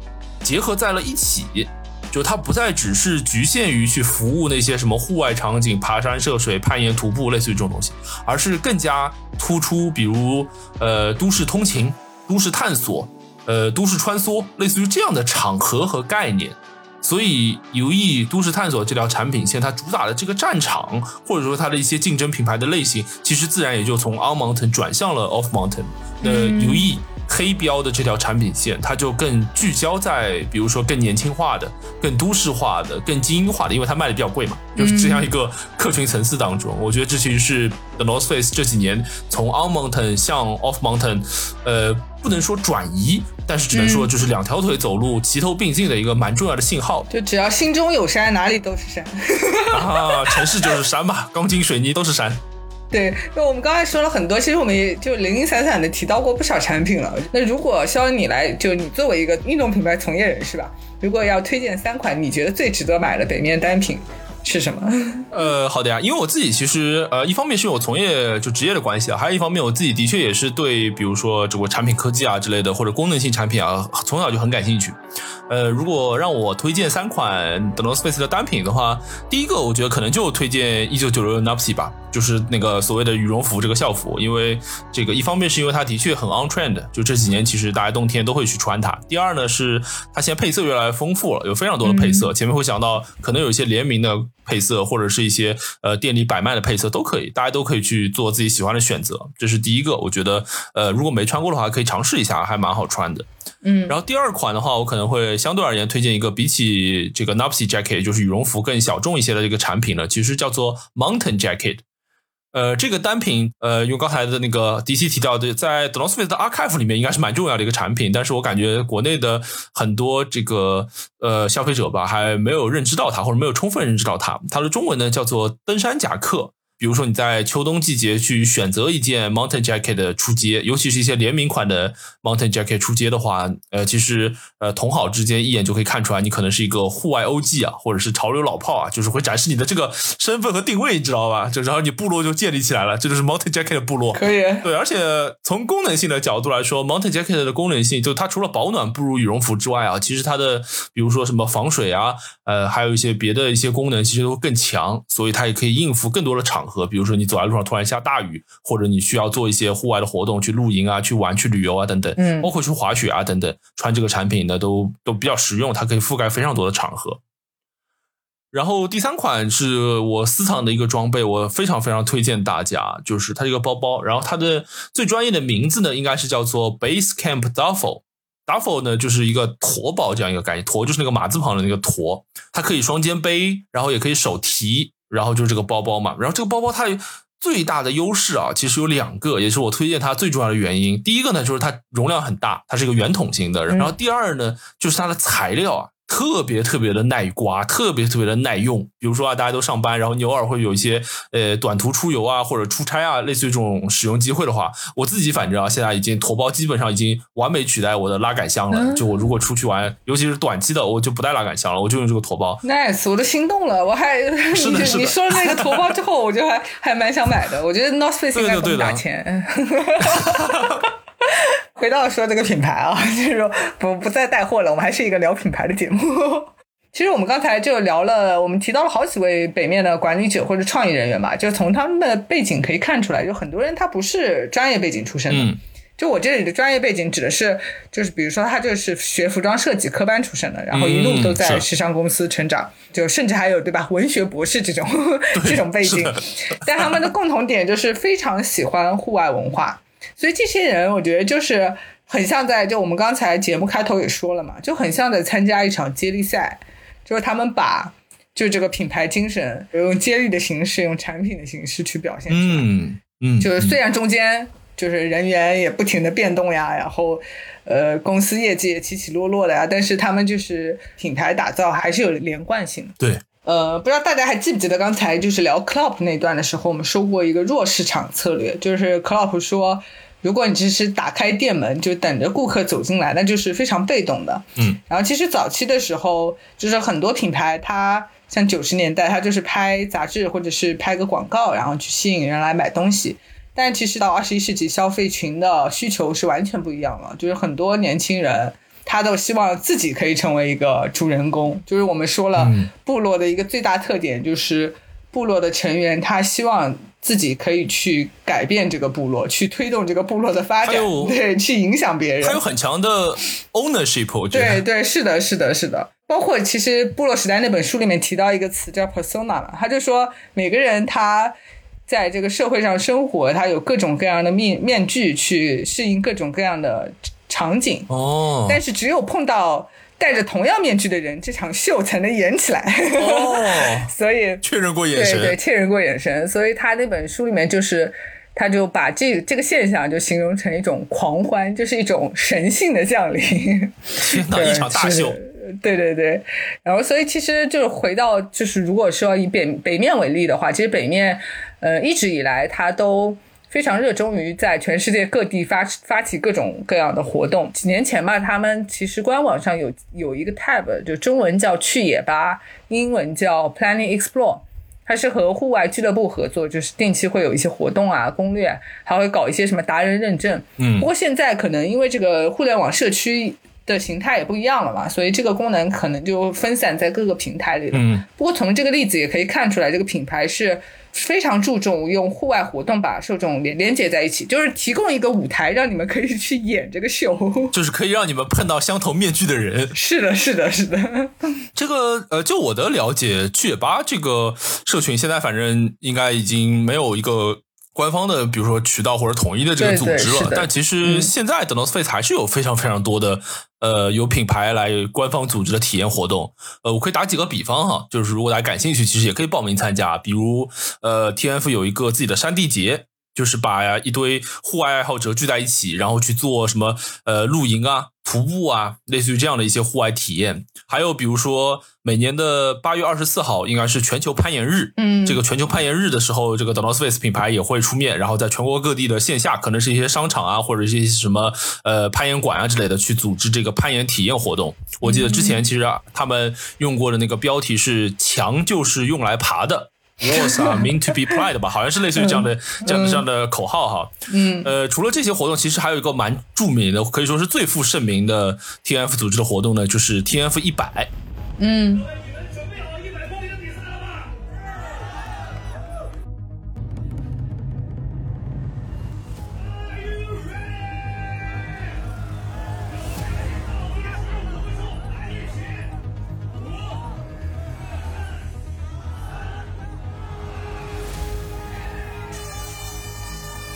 结合在了一起。就它不再只是局限于去服务那些什么户外场景、爬山涉水、攀岩徒步，类似于这种东西，而是更加突出，比如呃都市通勤、都市探索、呃都市穿梭，类似于这样的场合和概念。所以游艺都市探索这条产品线，它主打的这个战场，或者说它的一些竞争品牌的类型，其实自然也就从 On Mountain 转向了 Off Mountain 的游艺。黑标的这条产品线，它就更聚焦在，比如说更年轻化的、更都市化的、更精英化的，因为它卖的比较贵嘛，就是这样一个客群层次当中，我觉得这其实是 The North Face 这几年从 On Mountain 向 Off Mountain，呃，不能说转移，但是只能说就是两条腿走路齐头并进的一个蛮重要的信号。就只要心中有山，哪里都是山。啊，城市就是山嘛，钢筋水泥都是山。对，那我们刚才说了很多，其实我们也就零零散散的提到过不少产品了。那如果肖恩你来，就你作为一个运动品牌从业人士吧，如果要推荐三款你觉得最值得买的北面单品。是什么？呃，好的呀，因为我自己其实呃，一方面是我从业就职业的关系啊，还有一方面我自己的确也是对，比如说这个产品科技啊之类的，或者功能性产品啊，从小就很感兴趣。呃，如果让我推荐三款 The North Face 的单品的话，第一个我觉得可能就推荐一九九六 Nupsy 吧，就是那个所谓的羽绒服这个校服，因为这个一方面是因为它的确很 on trend，就这几年其实大家冬天都会去穿它。第二呢是它现在配色越来越丰富了，有非常多的配色，前面会讲到可能有一些联名的。配色或者是一些呃店里摆卖的配色都可以，大家都可以去做自己喜欢的选择。这是第一个，我觉得呃如果没穿过的话，可以尝试一下，还蛮好穿的。嗯，然后第二款的话，我可能会相对而言推荐一个比起这个 Nupsy Jacket 就是羽绒服更小众一些的这个产品呢，其实叫做 Mountain Jacket。呃，这个单品，呃，用刚才的那个 DC 提到的，在 The North Face 的 Archive 里面应该是蛮重要的一个产品，但是我感觉国内的很多这个呃消费者吧，还没有认知到它，或者没有充分认知到它。它的中文呢叫做登山夹克。比如说你在秋冬季节去选择一件 mountain jacket 的出街，尤其是一些联名款的 mountain jacket 出街的话，呃，其实呃同好之间一眼就可以看出来，你可能是一个户外 OG 啊，或者是潮流老炮啊，就是会展示你的这个身份和定位，你知道吧？就然后你部落就建立起来了，这 就是 mountain jacket 的部落。可以。对，而且从功能性的角度来说，mountain jacket 的功能性，就它除了保暖不如羽绒服之外啊，其实它的比如说什么防水啊，呃，还有一些别的一些功能，其实都更强，所以它也可以应付更多的场合。和比如说你走在路上突然下大雨，或者你需要做一些户外的活动，去露营啊、去玩、去旅游啊等等，嗯，包括去滑雪啊等等，穿这个产品呢都都比较实用，它可以覆盖非常多的场合。然后第三款是我私藏的一个装备，我非常非常推荐大家，就是它这个包包。然后它的最专业的名字呢，应该是叫做 Base Camp Duffel。Duffel 呢就是一个驼包这样一个概念，驼就是那个马字旁的那个驼，它可以双肩背，然后也可以手提。然后就是这个包包嘛，然后这个包包它最大的优势啊，其实有两个，也是我推荐它最重要的原因。第一个呢，就是它容量很大，它是一个圆筒型的。然后第二呢，就是它的材料啊。特别特别的耐刮，特别特别的耐用。比如说啊，大家都上班，然后你偶尔会有一些呃短途出游啊，或者出差啊，类似于这种使用机会的话，我自己反正啊，现在已经驮包基本上已经完美取代我的拉杆箱了。就我如果出去玩，尤其是短期的，我就不带拉杆箱了，我就用这个驮包。Nice，我都心动了。我还是的，是的。你说那个驮包之后，我就还还蛮想买的。我觉得 North Face 应该不打钱。回到说这个品牌啊，就是说不不再带货了，我们还是一个聊品牌的节目。其实我们刚才就聊了，我们提到了好几位北面的管理者或者创意人员吧，就从他们的背景可以看出来，就很多人他不是专业背景出身的。就我这里的专业背景指的是，就是比如说他就是学服装设计科班出身的，然后一路都在时尚公司成长，就甚至还有对吧，文学博士这种这种背景。但他们的共同点就是非常喜欢户外文化。所以这些人，我觉得就是很像在就我们刚才节目开头也说了嘛，就很像在参加一场接力赛，就是他们把就这个品牌精神用接力的形式，用产品的形式去表现出来。嗯嗯，就是虽然中间就是人员也不停的变动呀，然后呃公司业绩也起起落落的呀，但是他们就是品牌打造还是有连贯性。对。呃，不知道大家还记不记得刚才就是聊 Club 那段的时候，我们说过一个弱市场策略，就是 Club 说，如果你只是打开店门就等着顾客走进来，那就是非常被动的。嗯，然后其实早期的时候，就是很多品牌，它像九十年代，它就是拍杂志或者是拍个广告，然后去吸引人来买东西。但其实到二十一世纪，消费群的需求是完全不一样了，就是很多年轻人。他都希望自己可以成为一个主人公，就是我们说了，部落的一个最大特点就是部落的成员他希望自己可以去改变这个部落，去推动这个部落的发展，对，去影响别人。他有很强的 ownership，对对，是的，是的，是的。包括其实部落时代那本书里面提到一个词叫 persona 嘛，他就说每个人他在这个社会上生活，他有各种各样的面面具去适应各种各样的场景哦，但是只有碰到戴着同样面具的人，这场秀才能演起来哦。所以确认过眼神，对对，确认过眼神，所以他那本书里面就是。他就把这这个现象就形容成一种狂欢，就是一种神性的降临。天哪，一场大秀！对对对，然后所以其实就是回到就是如果说以北北面为例的话，其实北面呃一直以来它都非常热衷于在全世界各地发发起各种各样的活动。几年前吧，他们其实官网上有有一个 tab，就中文叫去野吧，英文叫 Planning Explore。它是和户外俱乐部合作，就是定期会有一些活动啊、攻略，还会搞一些什么达人认证。嗯，不过现在可能因为这个互联网社区的形态也不一样了嘛，所以这个功能可能就分散在各个平台里了。嗯，不过从这个例子也可以看出来，这个品牌是。非常注重用户外活动把受众连连接在一起，就是提供一个舞台，让你们可以去演这个秀，就是可以让你们碰到相同面具的人。是的，是的，是的。这个呃，就我的了解，去野吧这个社群现在反正应该已经没有一个。官方的，比如说渠道或者统一的这个组织了，但其实现在 The North Face 还是有非常非常多的，呃，有品牌来官方组织的体验活动。呃，我可以打几个比方哈，就是如果大家感兴趣，其实也可以报名参加。比如，呃，TF 有一个自己的山地节。就是把一堆户外爱好者聚在一起，然后去做什么呃露营啊、徒步啊，类似于这样的一些户外体验。还有比如说每年的八月二十四号应该是全球攀岩日，嗯，这个全球攀岩日的时候，这个 North Face 品牌也会出面，然后在全国各地的线下，可能是一些商场啊，或者一些什么呃攀岩馆啊之类的，去组织这个攀岩体验活动。我记得之前其实他们用过的那个标题是“墙就是用来爬的”。Was are meant to be pride 吧，好像是类似于这样的、这样的、这样的口号哈。嗯，呃，除了这些活动，其实还有一个蛮著名的，可以说是最负盛名的 T F 组织的活动呢，就是 T F 一百。嗯。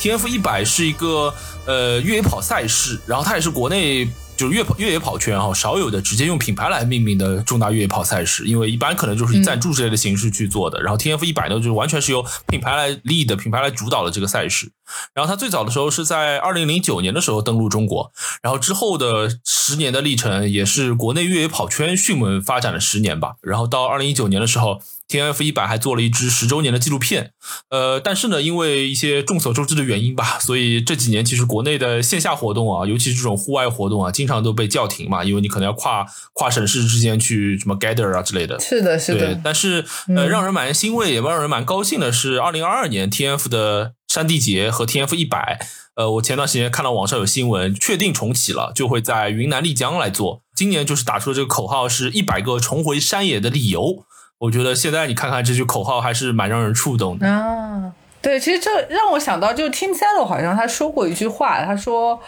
T F 一百是一个呃越野跑赛事，然后它也是国内就是越跑越野跑圈哈少有的直接用品牌来命名的重大越野跑赛事，因为一般可能就是以赞助之类的形式去做的。然后 T F 一百呢，就是完全是由品牌来立的，品牌来主导的这个赛事。然后它最早的时候是在二零零九年的时候登陆中国，然后之后的十年的历程也是国内越野跑圈迅猛发展了十年吧。然后到二零一九年的时候。T F 一百还做了一支十周年的纪录片，呃，但是呢，因为一些众所周知的原因吧，所以这几年其实国内的线下活动啊，尤其是这种户外活动啊，经常都被叫停嘛，因为你可能要跨跨省市之间去什么 gather 啊之类的。是的，是的。但是呃，让人蛮欣慰，也让人蛮高兴的是，二零二二年 T F 的山地节和 T F 一百，呃，我前段时间看到网上有新闻，确定重启了，就会在云南丽江来做。今年就是打出的这个口号是一百个重回山野的理由。我觉得现在你看看这句口号还是蛮让人触动的啊！对，其实这让我想到，就 Tim Salo 好像他说过一句话，他说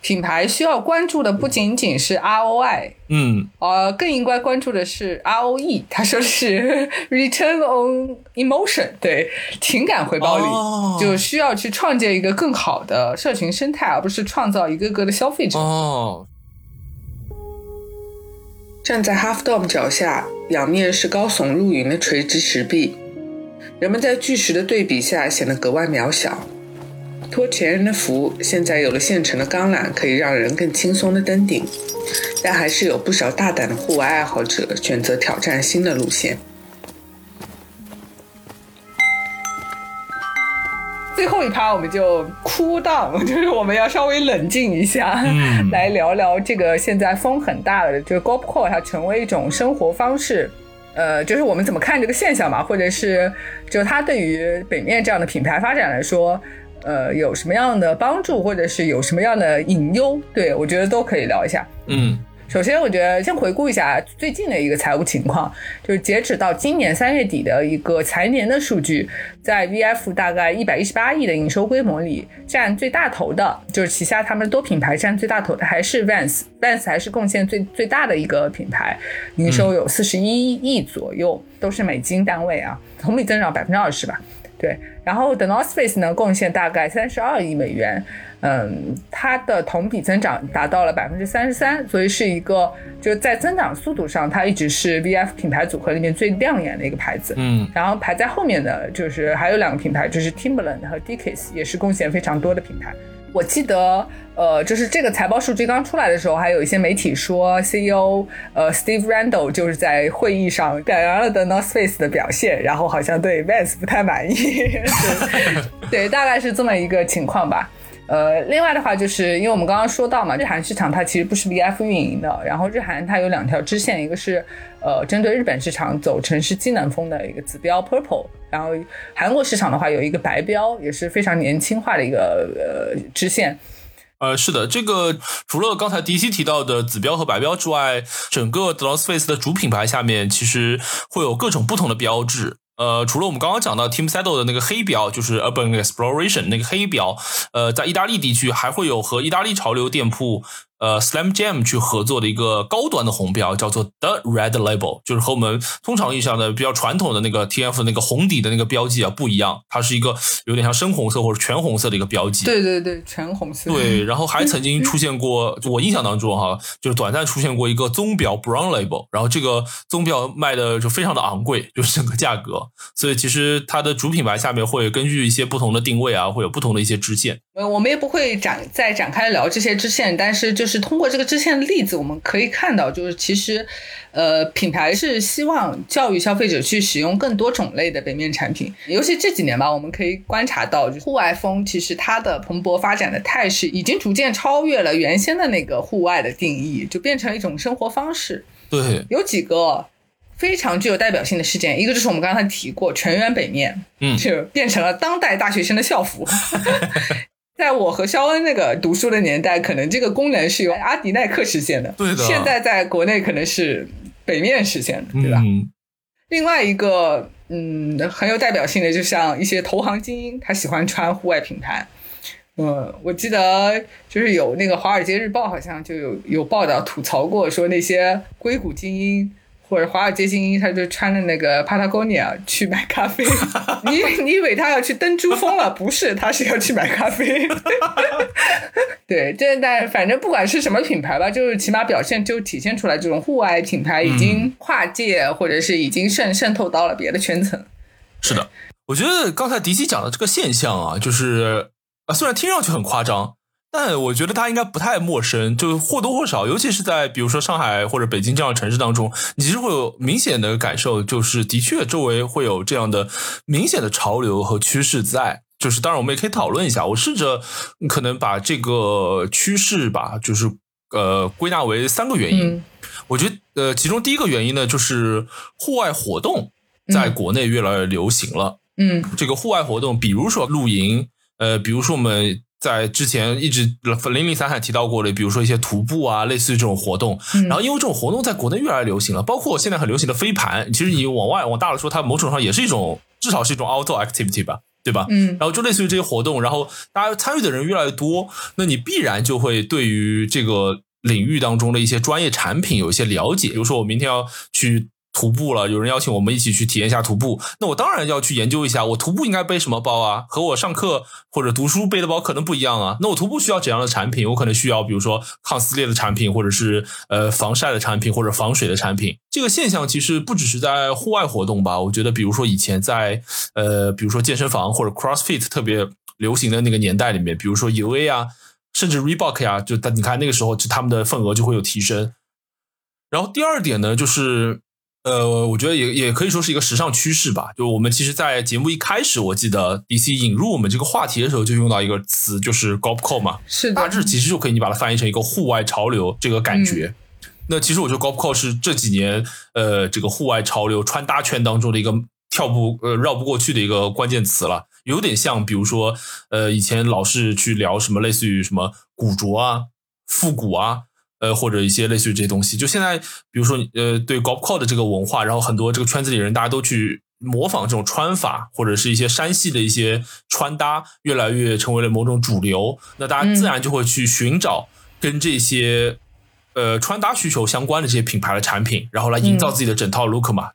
品牌需要关注的不仅仅是 ROI，嗯，呃，更应该关注的是 ROE。他说是 Return on Emotion，对，情感回报率，就需要去创建一个更好的社群生态，而不是创造一个个的消费者。哦。站在 Half Dome 脚下，仰面是高耸入云的垂直石壁，人们在巨石的对比下显得格外渺小。托前人的福，现在有了现成的钢缆，可以让人更轻松地登顶，但还是有不少大胆的户外爱好者选择挑战新的路线。最后一趴我们就哭荡，就是我们要稍微冷静一下，来聊聊这个现在风很大的，就是 Go Pro 它成为一种生活方式，呃，就是我们怎么看这个现象嘛，或者是就它对于北面这样的品牌发展来说，呃，有什么样的帮助，或者是有什么样的隐忧？对我觉得都可以聊一下。嗯。首先，我觉得先回顾一下最近的一个财务情况，就是截止到今年三月底的一个财年的数据，在 VF 大概一百一十八亿的营收规模里，占最大头的，就是旗下他们多品牌占最大头的还是 Vans，Vans 还是贡献最最大的一个品牌，营收有四十一亿左右，都是美金单位啊，同比增长百分之二十吧。对，然后 The North Face 呢，贡献大概三十二亿美元，嗯，它的同比增长达到了百分之三十三，所以是一个就在增长速度上，它一直是 VF 品牌组合里面最亮眼的一个牌子。嗯，然后排在后面的就是还有两个品牌，就是 Timberland 和 Dickies，也是贡献非常多的品牌。我记得，呃，就是这个财报数据刚出来的时候，还有一些媒体说，CEO 呃 Steve Randall 就是在会议上表扬了 The North Face 的表现，然后好像对 Vans 不太满意，对，大概是这么一个情况吧。呃，另外的话，就是因为我们刚刚说到嘛，日韩市场它其实不是 VF 运营的，然后日韩它有两条支线，一个是呃针对日本市场走城市机能风的一个紫标 Purple，然后韩国市场的话有一个白标，也是非常年轻化的一个呃支线。呃，是的，这个除了刚才 DC 提到的紫标和白标之外，整个 The North Face 的主品牌下面其实会有各种不同的标志。呃，除了我们刚刚讲到 Team Saddle 的那个黑标，就是 Urban Exploration 那个黑标，呃，在意大利地区还会有和意大利潮流店铺。呃，Slam Jam 去合作的一个高端的红标叫做 The Red Label，就是和我们通常意义上的比较传统的那个 TF 那个红底的那个标记啊不一样，它是一个有点像深红色或者全红色的一个标记。对对对，全红色。对，然后还曾经出现过，我印象当中哈，就是短暂出现过一个棕标 Brown Label，然后这个棕标卖的就非常的昂贵，就是整个价格。所以其实它的主品牌下面会根据一些不同的定位啊，会有不同的一些支线。呃，我们也不会展再展开聊这些支线，但是就是通过这个支线的例子，我们可以看到，就是其实，呃，品牌是希望教育消费者去使用更多种类的北面产品。尤其这几年吧，我们可以观察到，户外风其实它的蓬勃发展的态势，已经逐渐超越了原先的那个户外的定义，就变成一种生活方式。对，有几个非常具有代表性的事件，一个就是我们刚才提过全员北面，嗯，就变成了当代大学生的校服。在我和肖恩那个读书的年代，可能这个功能是由阿迪耐克实现的。对的。现在在国内可能是北面实现的，对吧？另外一个，嗯，很有代表性的，就像一些投行精英，他喜欢穿户外品牌。嗯，我记得就是有那个《华尔街日报》好像就有有报道吐槽过，说那些硅谷精英。或者华尔街精英，他就穿着那个 Patagonia 去买咖啡。你你以为他要去登珠峰了？不是，他是要去买咖啡。对，这但反正不管是什么品牌吧，就是起码表现就体现出来，这种户外品牌已经跨界，或者是已经渗渗透到了别的圈层。是的，我觉得刚才迪西讲的这个现象啊，就是啊，虽然听上去很夸张。但我觉得他应该不太陌生，就或多或少，尤其是在比如说上海或者北京这样的城市当中，你其实会有明显的感受，就是的确周围会有这样的明显的潮流和趋势在。就是当然，我们也可以讨论一下，我试着可能把这个趋势吧，就是呃归纳为三个原因。我觉得呃，其中第一个原因呢，就是户外活动在国内越来越流行了。嗯，这个户外活动，比如说露营，呃，比如说我们。在之前一直零零散散提到过的，比如说一些徒步啊，类似于这种活动。然后因为这种活动在国内越来越流行了，包括现在很流行的飞盘，其实你往外往大了说，它某种上也是一种，至少是一种 outdoor activity 吧，对吧？嗯。然后就类似于这些活动，然后大家参与的人越来越多，那你必然就会对于这个领域当中的一些专业产品有一些了解。比如说我明天要去。徒步了，有人邀请我们一起去体验一下徒步，那我当然要去研究一下，我徒步应该背什么包啊？和我上课或者读书背的包可能不一样啊。那我徒步需要怎样的产品？我可能需要，比如说抗撕裂的产品，或者是呃防晒的产品，或者防水的产品。这个现象其实不只是在户外活动吧？我觉得，比如说以前在呃，比如说健身房或者 CrossFit 特别流行的那个年代里面，比如说 UA 啊，甚至 Reebok 呀，就你看那个时候，就他们的份额就会有提升。然后第二点呢，就是。呃，我觉得也也可以说是一个时尚趋势吧。就我们其实，在节目一开始，我记得 DC 引入我们这个话题的时候，就用到一个词，就是 g o p c o 嘛。是的。大致其实就可以你把它翻译成一个户外潮流这个感觉。那其实我觉得 g o p c o 是这几年呃这个户外潮流穿搭圈当中的一个跳不呃绕不过去的一个关键词了。有点像，比如说呃以前老是去聊什么类似于什么古着啊、复古啊。呃，或者一些类似于这些东西。就现在，比如说呃，对 golf r 的这个文化，然后很多这个圈子里人大家都去模仿这种穿法，或者是一些山系的一些穿搭，越来越成为了某种主流。那大家自然就会去寻找跟这些呃穿搭需求相关的这些品牌的产品，然后来营造自己的整套 look 嘛。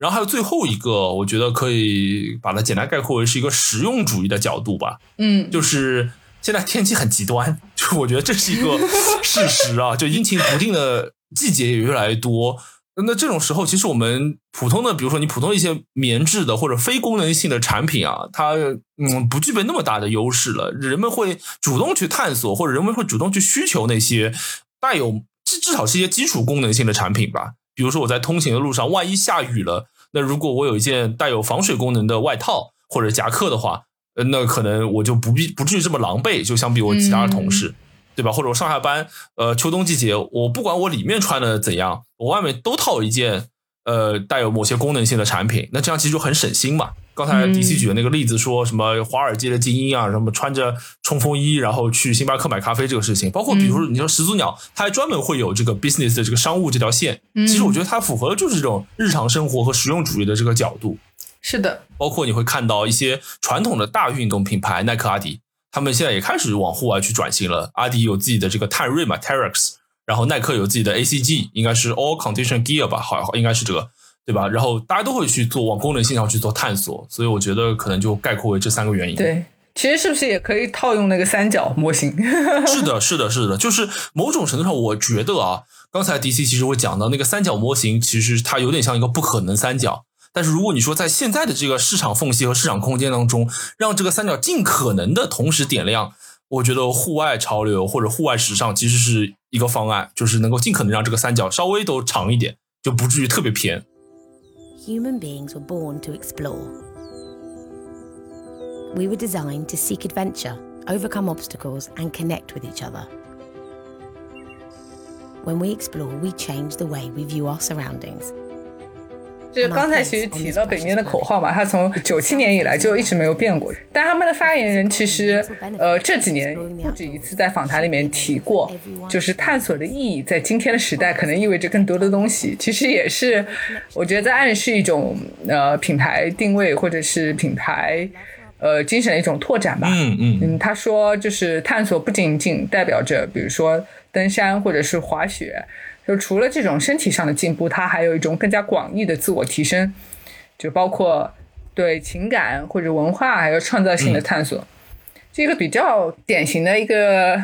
然后还有最后一个，我觉得可以把它简单概括为是一个实用主义的角度吧。嗯，就是现在天气很极端，就我觉得这是一个 事实啊。就阴晴不定的季节也越来越多，那这种时候，其实我们普通的，比如说你普通一些棉质的或者非功能性的产品啊，它嗯不具备那么大的优势了。人们会主动去探索，或者人们会主动去需求那些带有至至少是一些基础功能性的产品吧。比如说我在通勤的路上，万一下雨了，那如果我有一件带有防水功能的外套或者夹克的话，那可能我就不必不至于这么狼狈，就相比我其他的同事，对吧？或者我上下班，呃，秋冬季节，我不管我里面穿的怎样，我外面都套一件。呃，带有某些功能性的产品，那这样其实就很省心嘛。刚才迪西举的那个例子，说什么华尔街的精英啊，什么穿着冲锋衣然后去星巴克买咖啡这个事情，包括比如说你说始祖鸟，它还专门会有这个 business 的这个商务这条线。其实我觉得它符合的就是这种日常生活和实用主义的这个角度。是的，包括你会看到一些传统的大运动品牌，耐克、阿迪，他们现在也开始往户外去转型了。阿迪有自己的这个碳锐嘛，Terex。然后耐克有自己的 ACG，应该是 All Condition Gear 吧，好，应该是这个，对吧？然后大家都会去做往功能性上去做探索，所以我觉得可能就概括为这三个原因。对，其实是不是也可以套用那个三角模型？是的，是的，是的，就是某种程度上，我觉得啊，刚才 DC 其实会讲到那个三角模型，其实它有点像一个不可能三角。但是如果你说在现在的这个市场缝隙和市场空间当中，让这个三角尽可能的同时点亮。我觉得户外潮流或者户外时尚其实是一个方案，就是能够尽可能让这个三角稍微都长一点，就不至于特别偏。Human beings were born to explore. We were designed to seek adventure, overcome obstacles, and connect with each other. When we explore, we change the way we view our surroundings. 就是刚才其实提到北面的口号嘛，他从九七年以来就一直没有变过。但他们的发言人其实，呃，这几年不止一次在访谈里面提过，就是探索的意义在今天的时代可能意味着更多的东西。其实也是，我觉得在暗示一种呃品牌定位或者是品牌呃精神的一种拓展吧。嗯嗯嗯，他说就是探索不仅仅代表着比如说登山或者是滑雪。就除了这种身体上的进步，它还有一种更加广义的自我提升，就包括对情感或者文化还有创造性的探索。这个比较典型的一个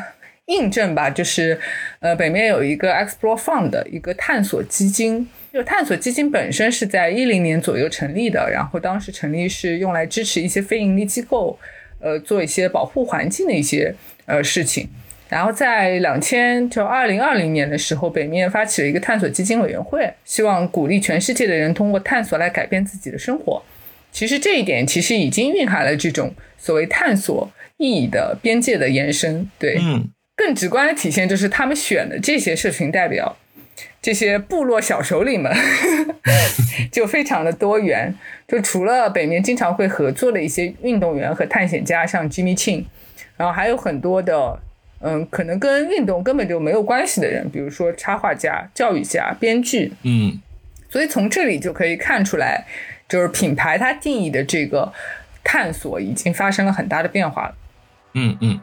印证吧，就是呃，北面有一个 Explore Fund 的一个探索基金。就探索基金本身是在一零年左右成立的，然后当时成立是用来支持一些非盈利机构，呃，做一些保护环境的一些呃事情。然后在两千就二零二零年的时候，北面发起了一个探索基金委员会，希望鼓励全世界的人通过探索来改变自己的生活。其实这一点其实已经蕴含了这种所谓探索意义的边界的延伸。对，嗯，更直观的体现就是他们选的这些社群代表，这些部落小首领们，就非常的多元。就除了北面经常会合作的一些运动员和探险家，像 Jimmy Chin，然后还有很多的。嗯，可能跟运动根本就没有关系的人，比如说插画家、教育家、编剧，嗯，所以从这里就可以看出来，就是品牌它定义的这个探索已经发生了很大的变化了。嗯嗯。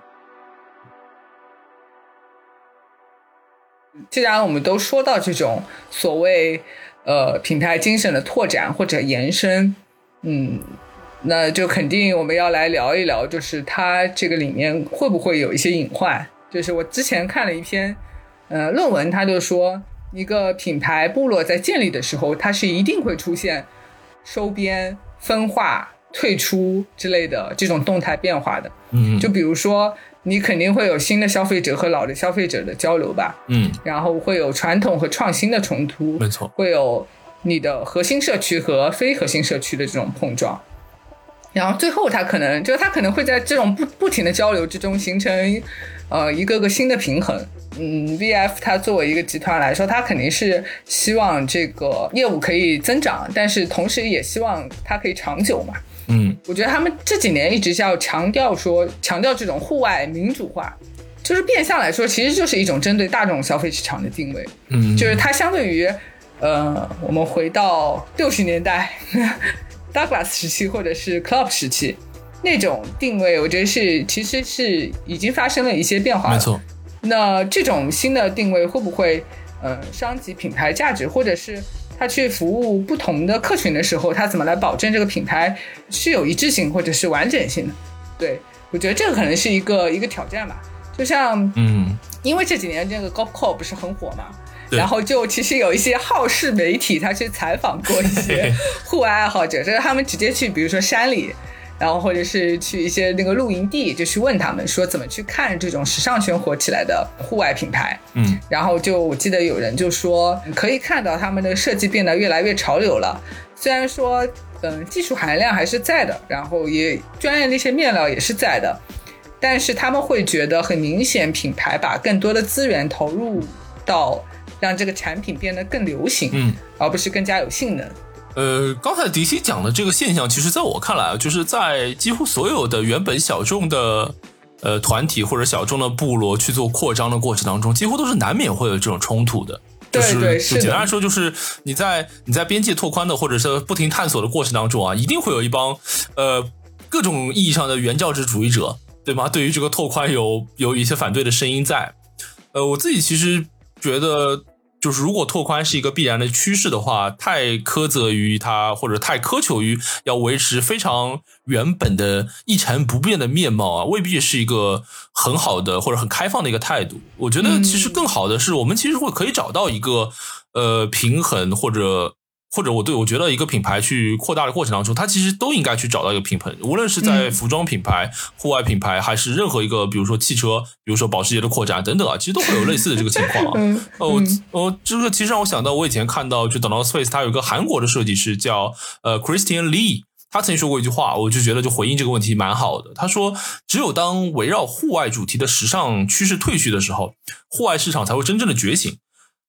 既然我们都说到这种所谓呃品牌精神的拓展或者延伸，嗯。那就肯定我们要来聊一聊，就是它这个里面会不会有一些隐患？就是我之前看了一篇呃论文，他就说一个品牌部落在建立的时候，它是一定会出现收编、分化、退出之类的这种动态变化的。嗯，就比如说你肯定会有新的消费者和老的消费者的交流吧。嗯，然后会有传统和创新的冲突。没错，会有你的核心社区和非核心社区的这种碰撞。然后最后，他可能就是他可能会在这种不不停的交流之中形成，呃，一个个新的平衡。嗯，VF 它作为一个集团来说，它肯定是希望这个业务可以增长，但是同时也希望它可以长久嘛。嗯，我觉得他们这几年一直是要强调说，强调这种户外民主化，就是变相来说，其实就是一种针对大众消费市场的定位。嗯，就是它相对于，呃，我们回到六十年代 Douglas 时期或者是 Club 时期那种定位，我觉得是其实是已经发生了一些变化。没错。那这种新的定位会不会呃伤及品牌价值，或者是他去服务不同的客群的时候，他怎么来保证这个品牌是有一致性或者是完整性的？对我觉得这个可能是一个一个挑战吧。就像，嗯，因为这几年这个 Golf Core 不是很火嘛，然后就其实有一些好事媒体，他去采访过一些户外爱好者，就是他们直接去，比如说山里，然后或者是去一些那个露营地，就去问他们说怎么去看这种时尚圈火起来的户外品牌，嗯，然后就我记得有人就说可以看到他们的设计变得越来越潮流了，虽然说嗯技术含量还是在的，然后也专业的一些面料也是在的。但是他们会觉得很明显，品牌把更多的资源投入到让这个产品变得更流行，嗯，而不是更加有性能。呃，刚才迪西讲的这个现象，其实在我看来啊，就是在几乎所有的原本小众的呃团体或者小众的部落去做扩张的过程当中，几乎都是难免会有这种冲突的。对对，就简单来说，就是你在你在边界拓宽的或者是不停探索的过程当中啊，一定会有一帮呃各种意义上的原教旨主义者。对吗？对于这个拓宽有有一些反对的声音在，呃，我自己其实觉得，就是如果拓宽是一个必然的趋势的话，太苛责于它，或者太苛求于要维持非常原本的一成不变的面貌啊，未必是一个很好的或者很开放的一个态度。我觉得其实更好的是我们其实会可以找到一个呃平衡或者。或者我对我觉得一个品牌去扩大的过程当中，它其实都应该去找到一个平衡，无论是在服装品牌、户外品牌，还是任何一个，比如说汽车，比如说保时捷的扩展等等啊，其实都会有类似的这个情况啊。哦，我这个其实让我想到，我以前看到就等到 Space，它有一个韩国的设计师叫呃 Christian Lee，他曾经说过一句话，我就觉得就回应这个问题蛮好的。他说，只有当围绕户外主题的时尚趋势退去的时候，户外市场才会真正的觉醒。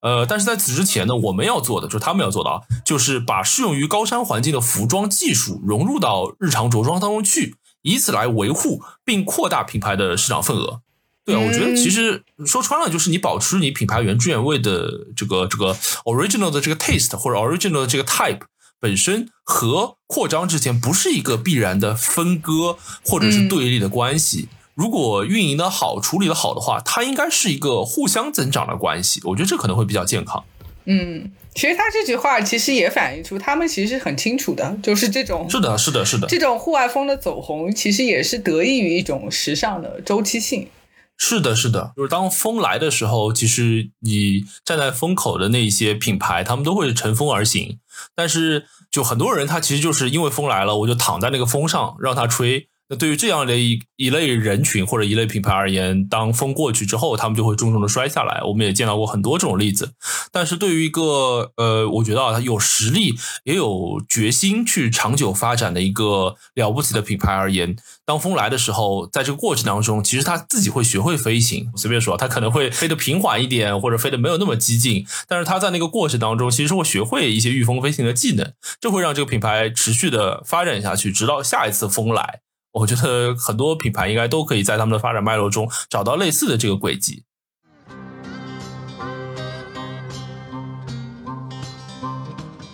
呃，但是在此之前呢，我们要做的就是他们要做的啊，就是把适用于高山环境的服装技术融入到日常着装当中去，以此来维护并扩大品牌的市场份额。对啊，我觉得其实说穿了，就是你保持你品牌原汁原味的这个这个 original 的这个 taste 或者 original 的这个 type 本身和扩张之间不是一个必然的分割或者是对立的关系。如果运营的好、处理的好的话，它应该是一个互相增长的关系。我觉得这可能会比较健康。嗯，其实他这句话其实也反映出他们其实很清楚的，就是这种是的，是的，是的，这种户外风的走红，其实也是得益于一种时尚的周期性。是的，是的，就是当风来的时候，其实你站在风口的那一些品牌，他们都会乘风而行。但是，就很多人他其实就是因为风来了，我就躺在那个风上让它吹。对于这样的一一类人群或者一类品牌而言，当风过去之后，他们就会重重的摔下来。我们也见到过很多这种例子。但是对于一个呃，我觉得啊，他有实力也有决心去长久发展的一个了不起的品牌而言，当风来的时候，在这个过程当中，其实他自己会学会飞行。随便说，他可能会飞得平缓一点，或者飞得没有那么激进，但是他在那个过程当中，其实会学会一些御风飞行的技能，这会让这个品牌持续的发展下去，直到下一次风来。我觉得很多品牌应该都可以在他们的发展脉络中找到类似的这个轨迹。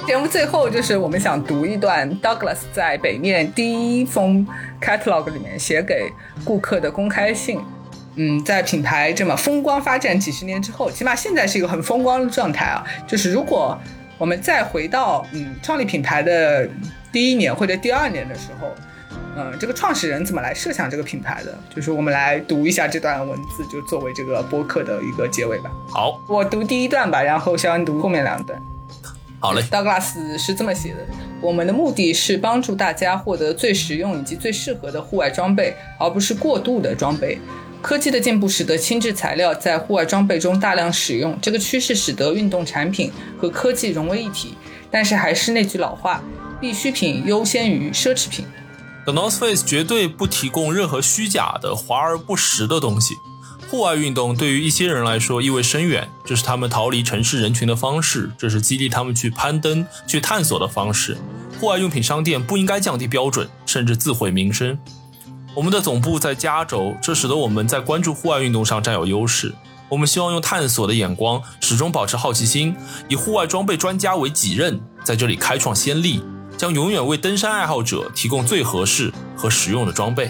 节目最后就是我们想读一段 Douglas 在北面第一封 catalog 里面写给顾客的公开信。嗯，在品牌这么风光发展几十年之后，起码现在是一个很风光的状态啊。就是如果我们再回到嗯创立品牌的第一年或者第二年的时候。嗯，这个创始人怎么来设想这个品牌的？就是我们来读一下这段文字，就作为这个播客的一个结尾吧。好，我读第一段吧，然后肖恩读后面两段。好嘞。，Douglas 是这么写的：我们的目的是帮助大家获得最实用以及最适合的户外装备，而不是过度的装备。科技的进步使得轻质材料在户外装备中大量使用，这个趋势使得运动产品和科技融为一体。但是还是那句老话，必需品优先于奢侈品。the north face 绝对不提供任何虚假的华而不实的东西。户外运动对于一些人来说意味深远这是他们逃离城市人群的方式这是激励他们去攀登去探索的方式。户外用品商店不应该降低标准甚至自毁名声。我们的总部在加州这使得我们在关注户外运动上占有优势。我们希望用探索的眼光始终保持好奇心以户外装备专家为己任在这里开创先例。将永远为登山爱好者提供最合适和实用的装备。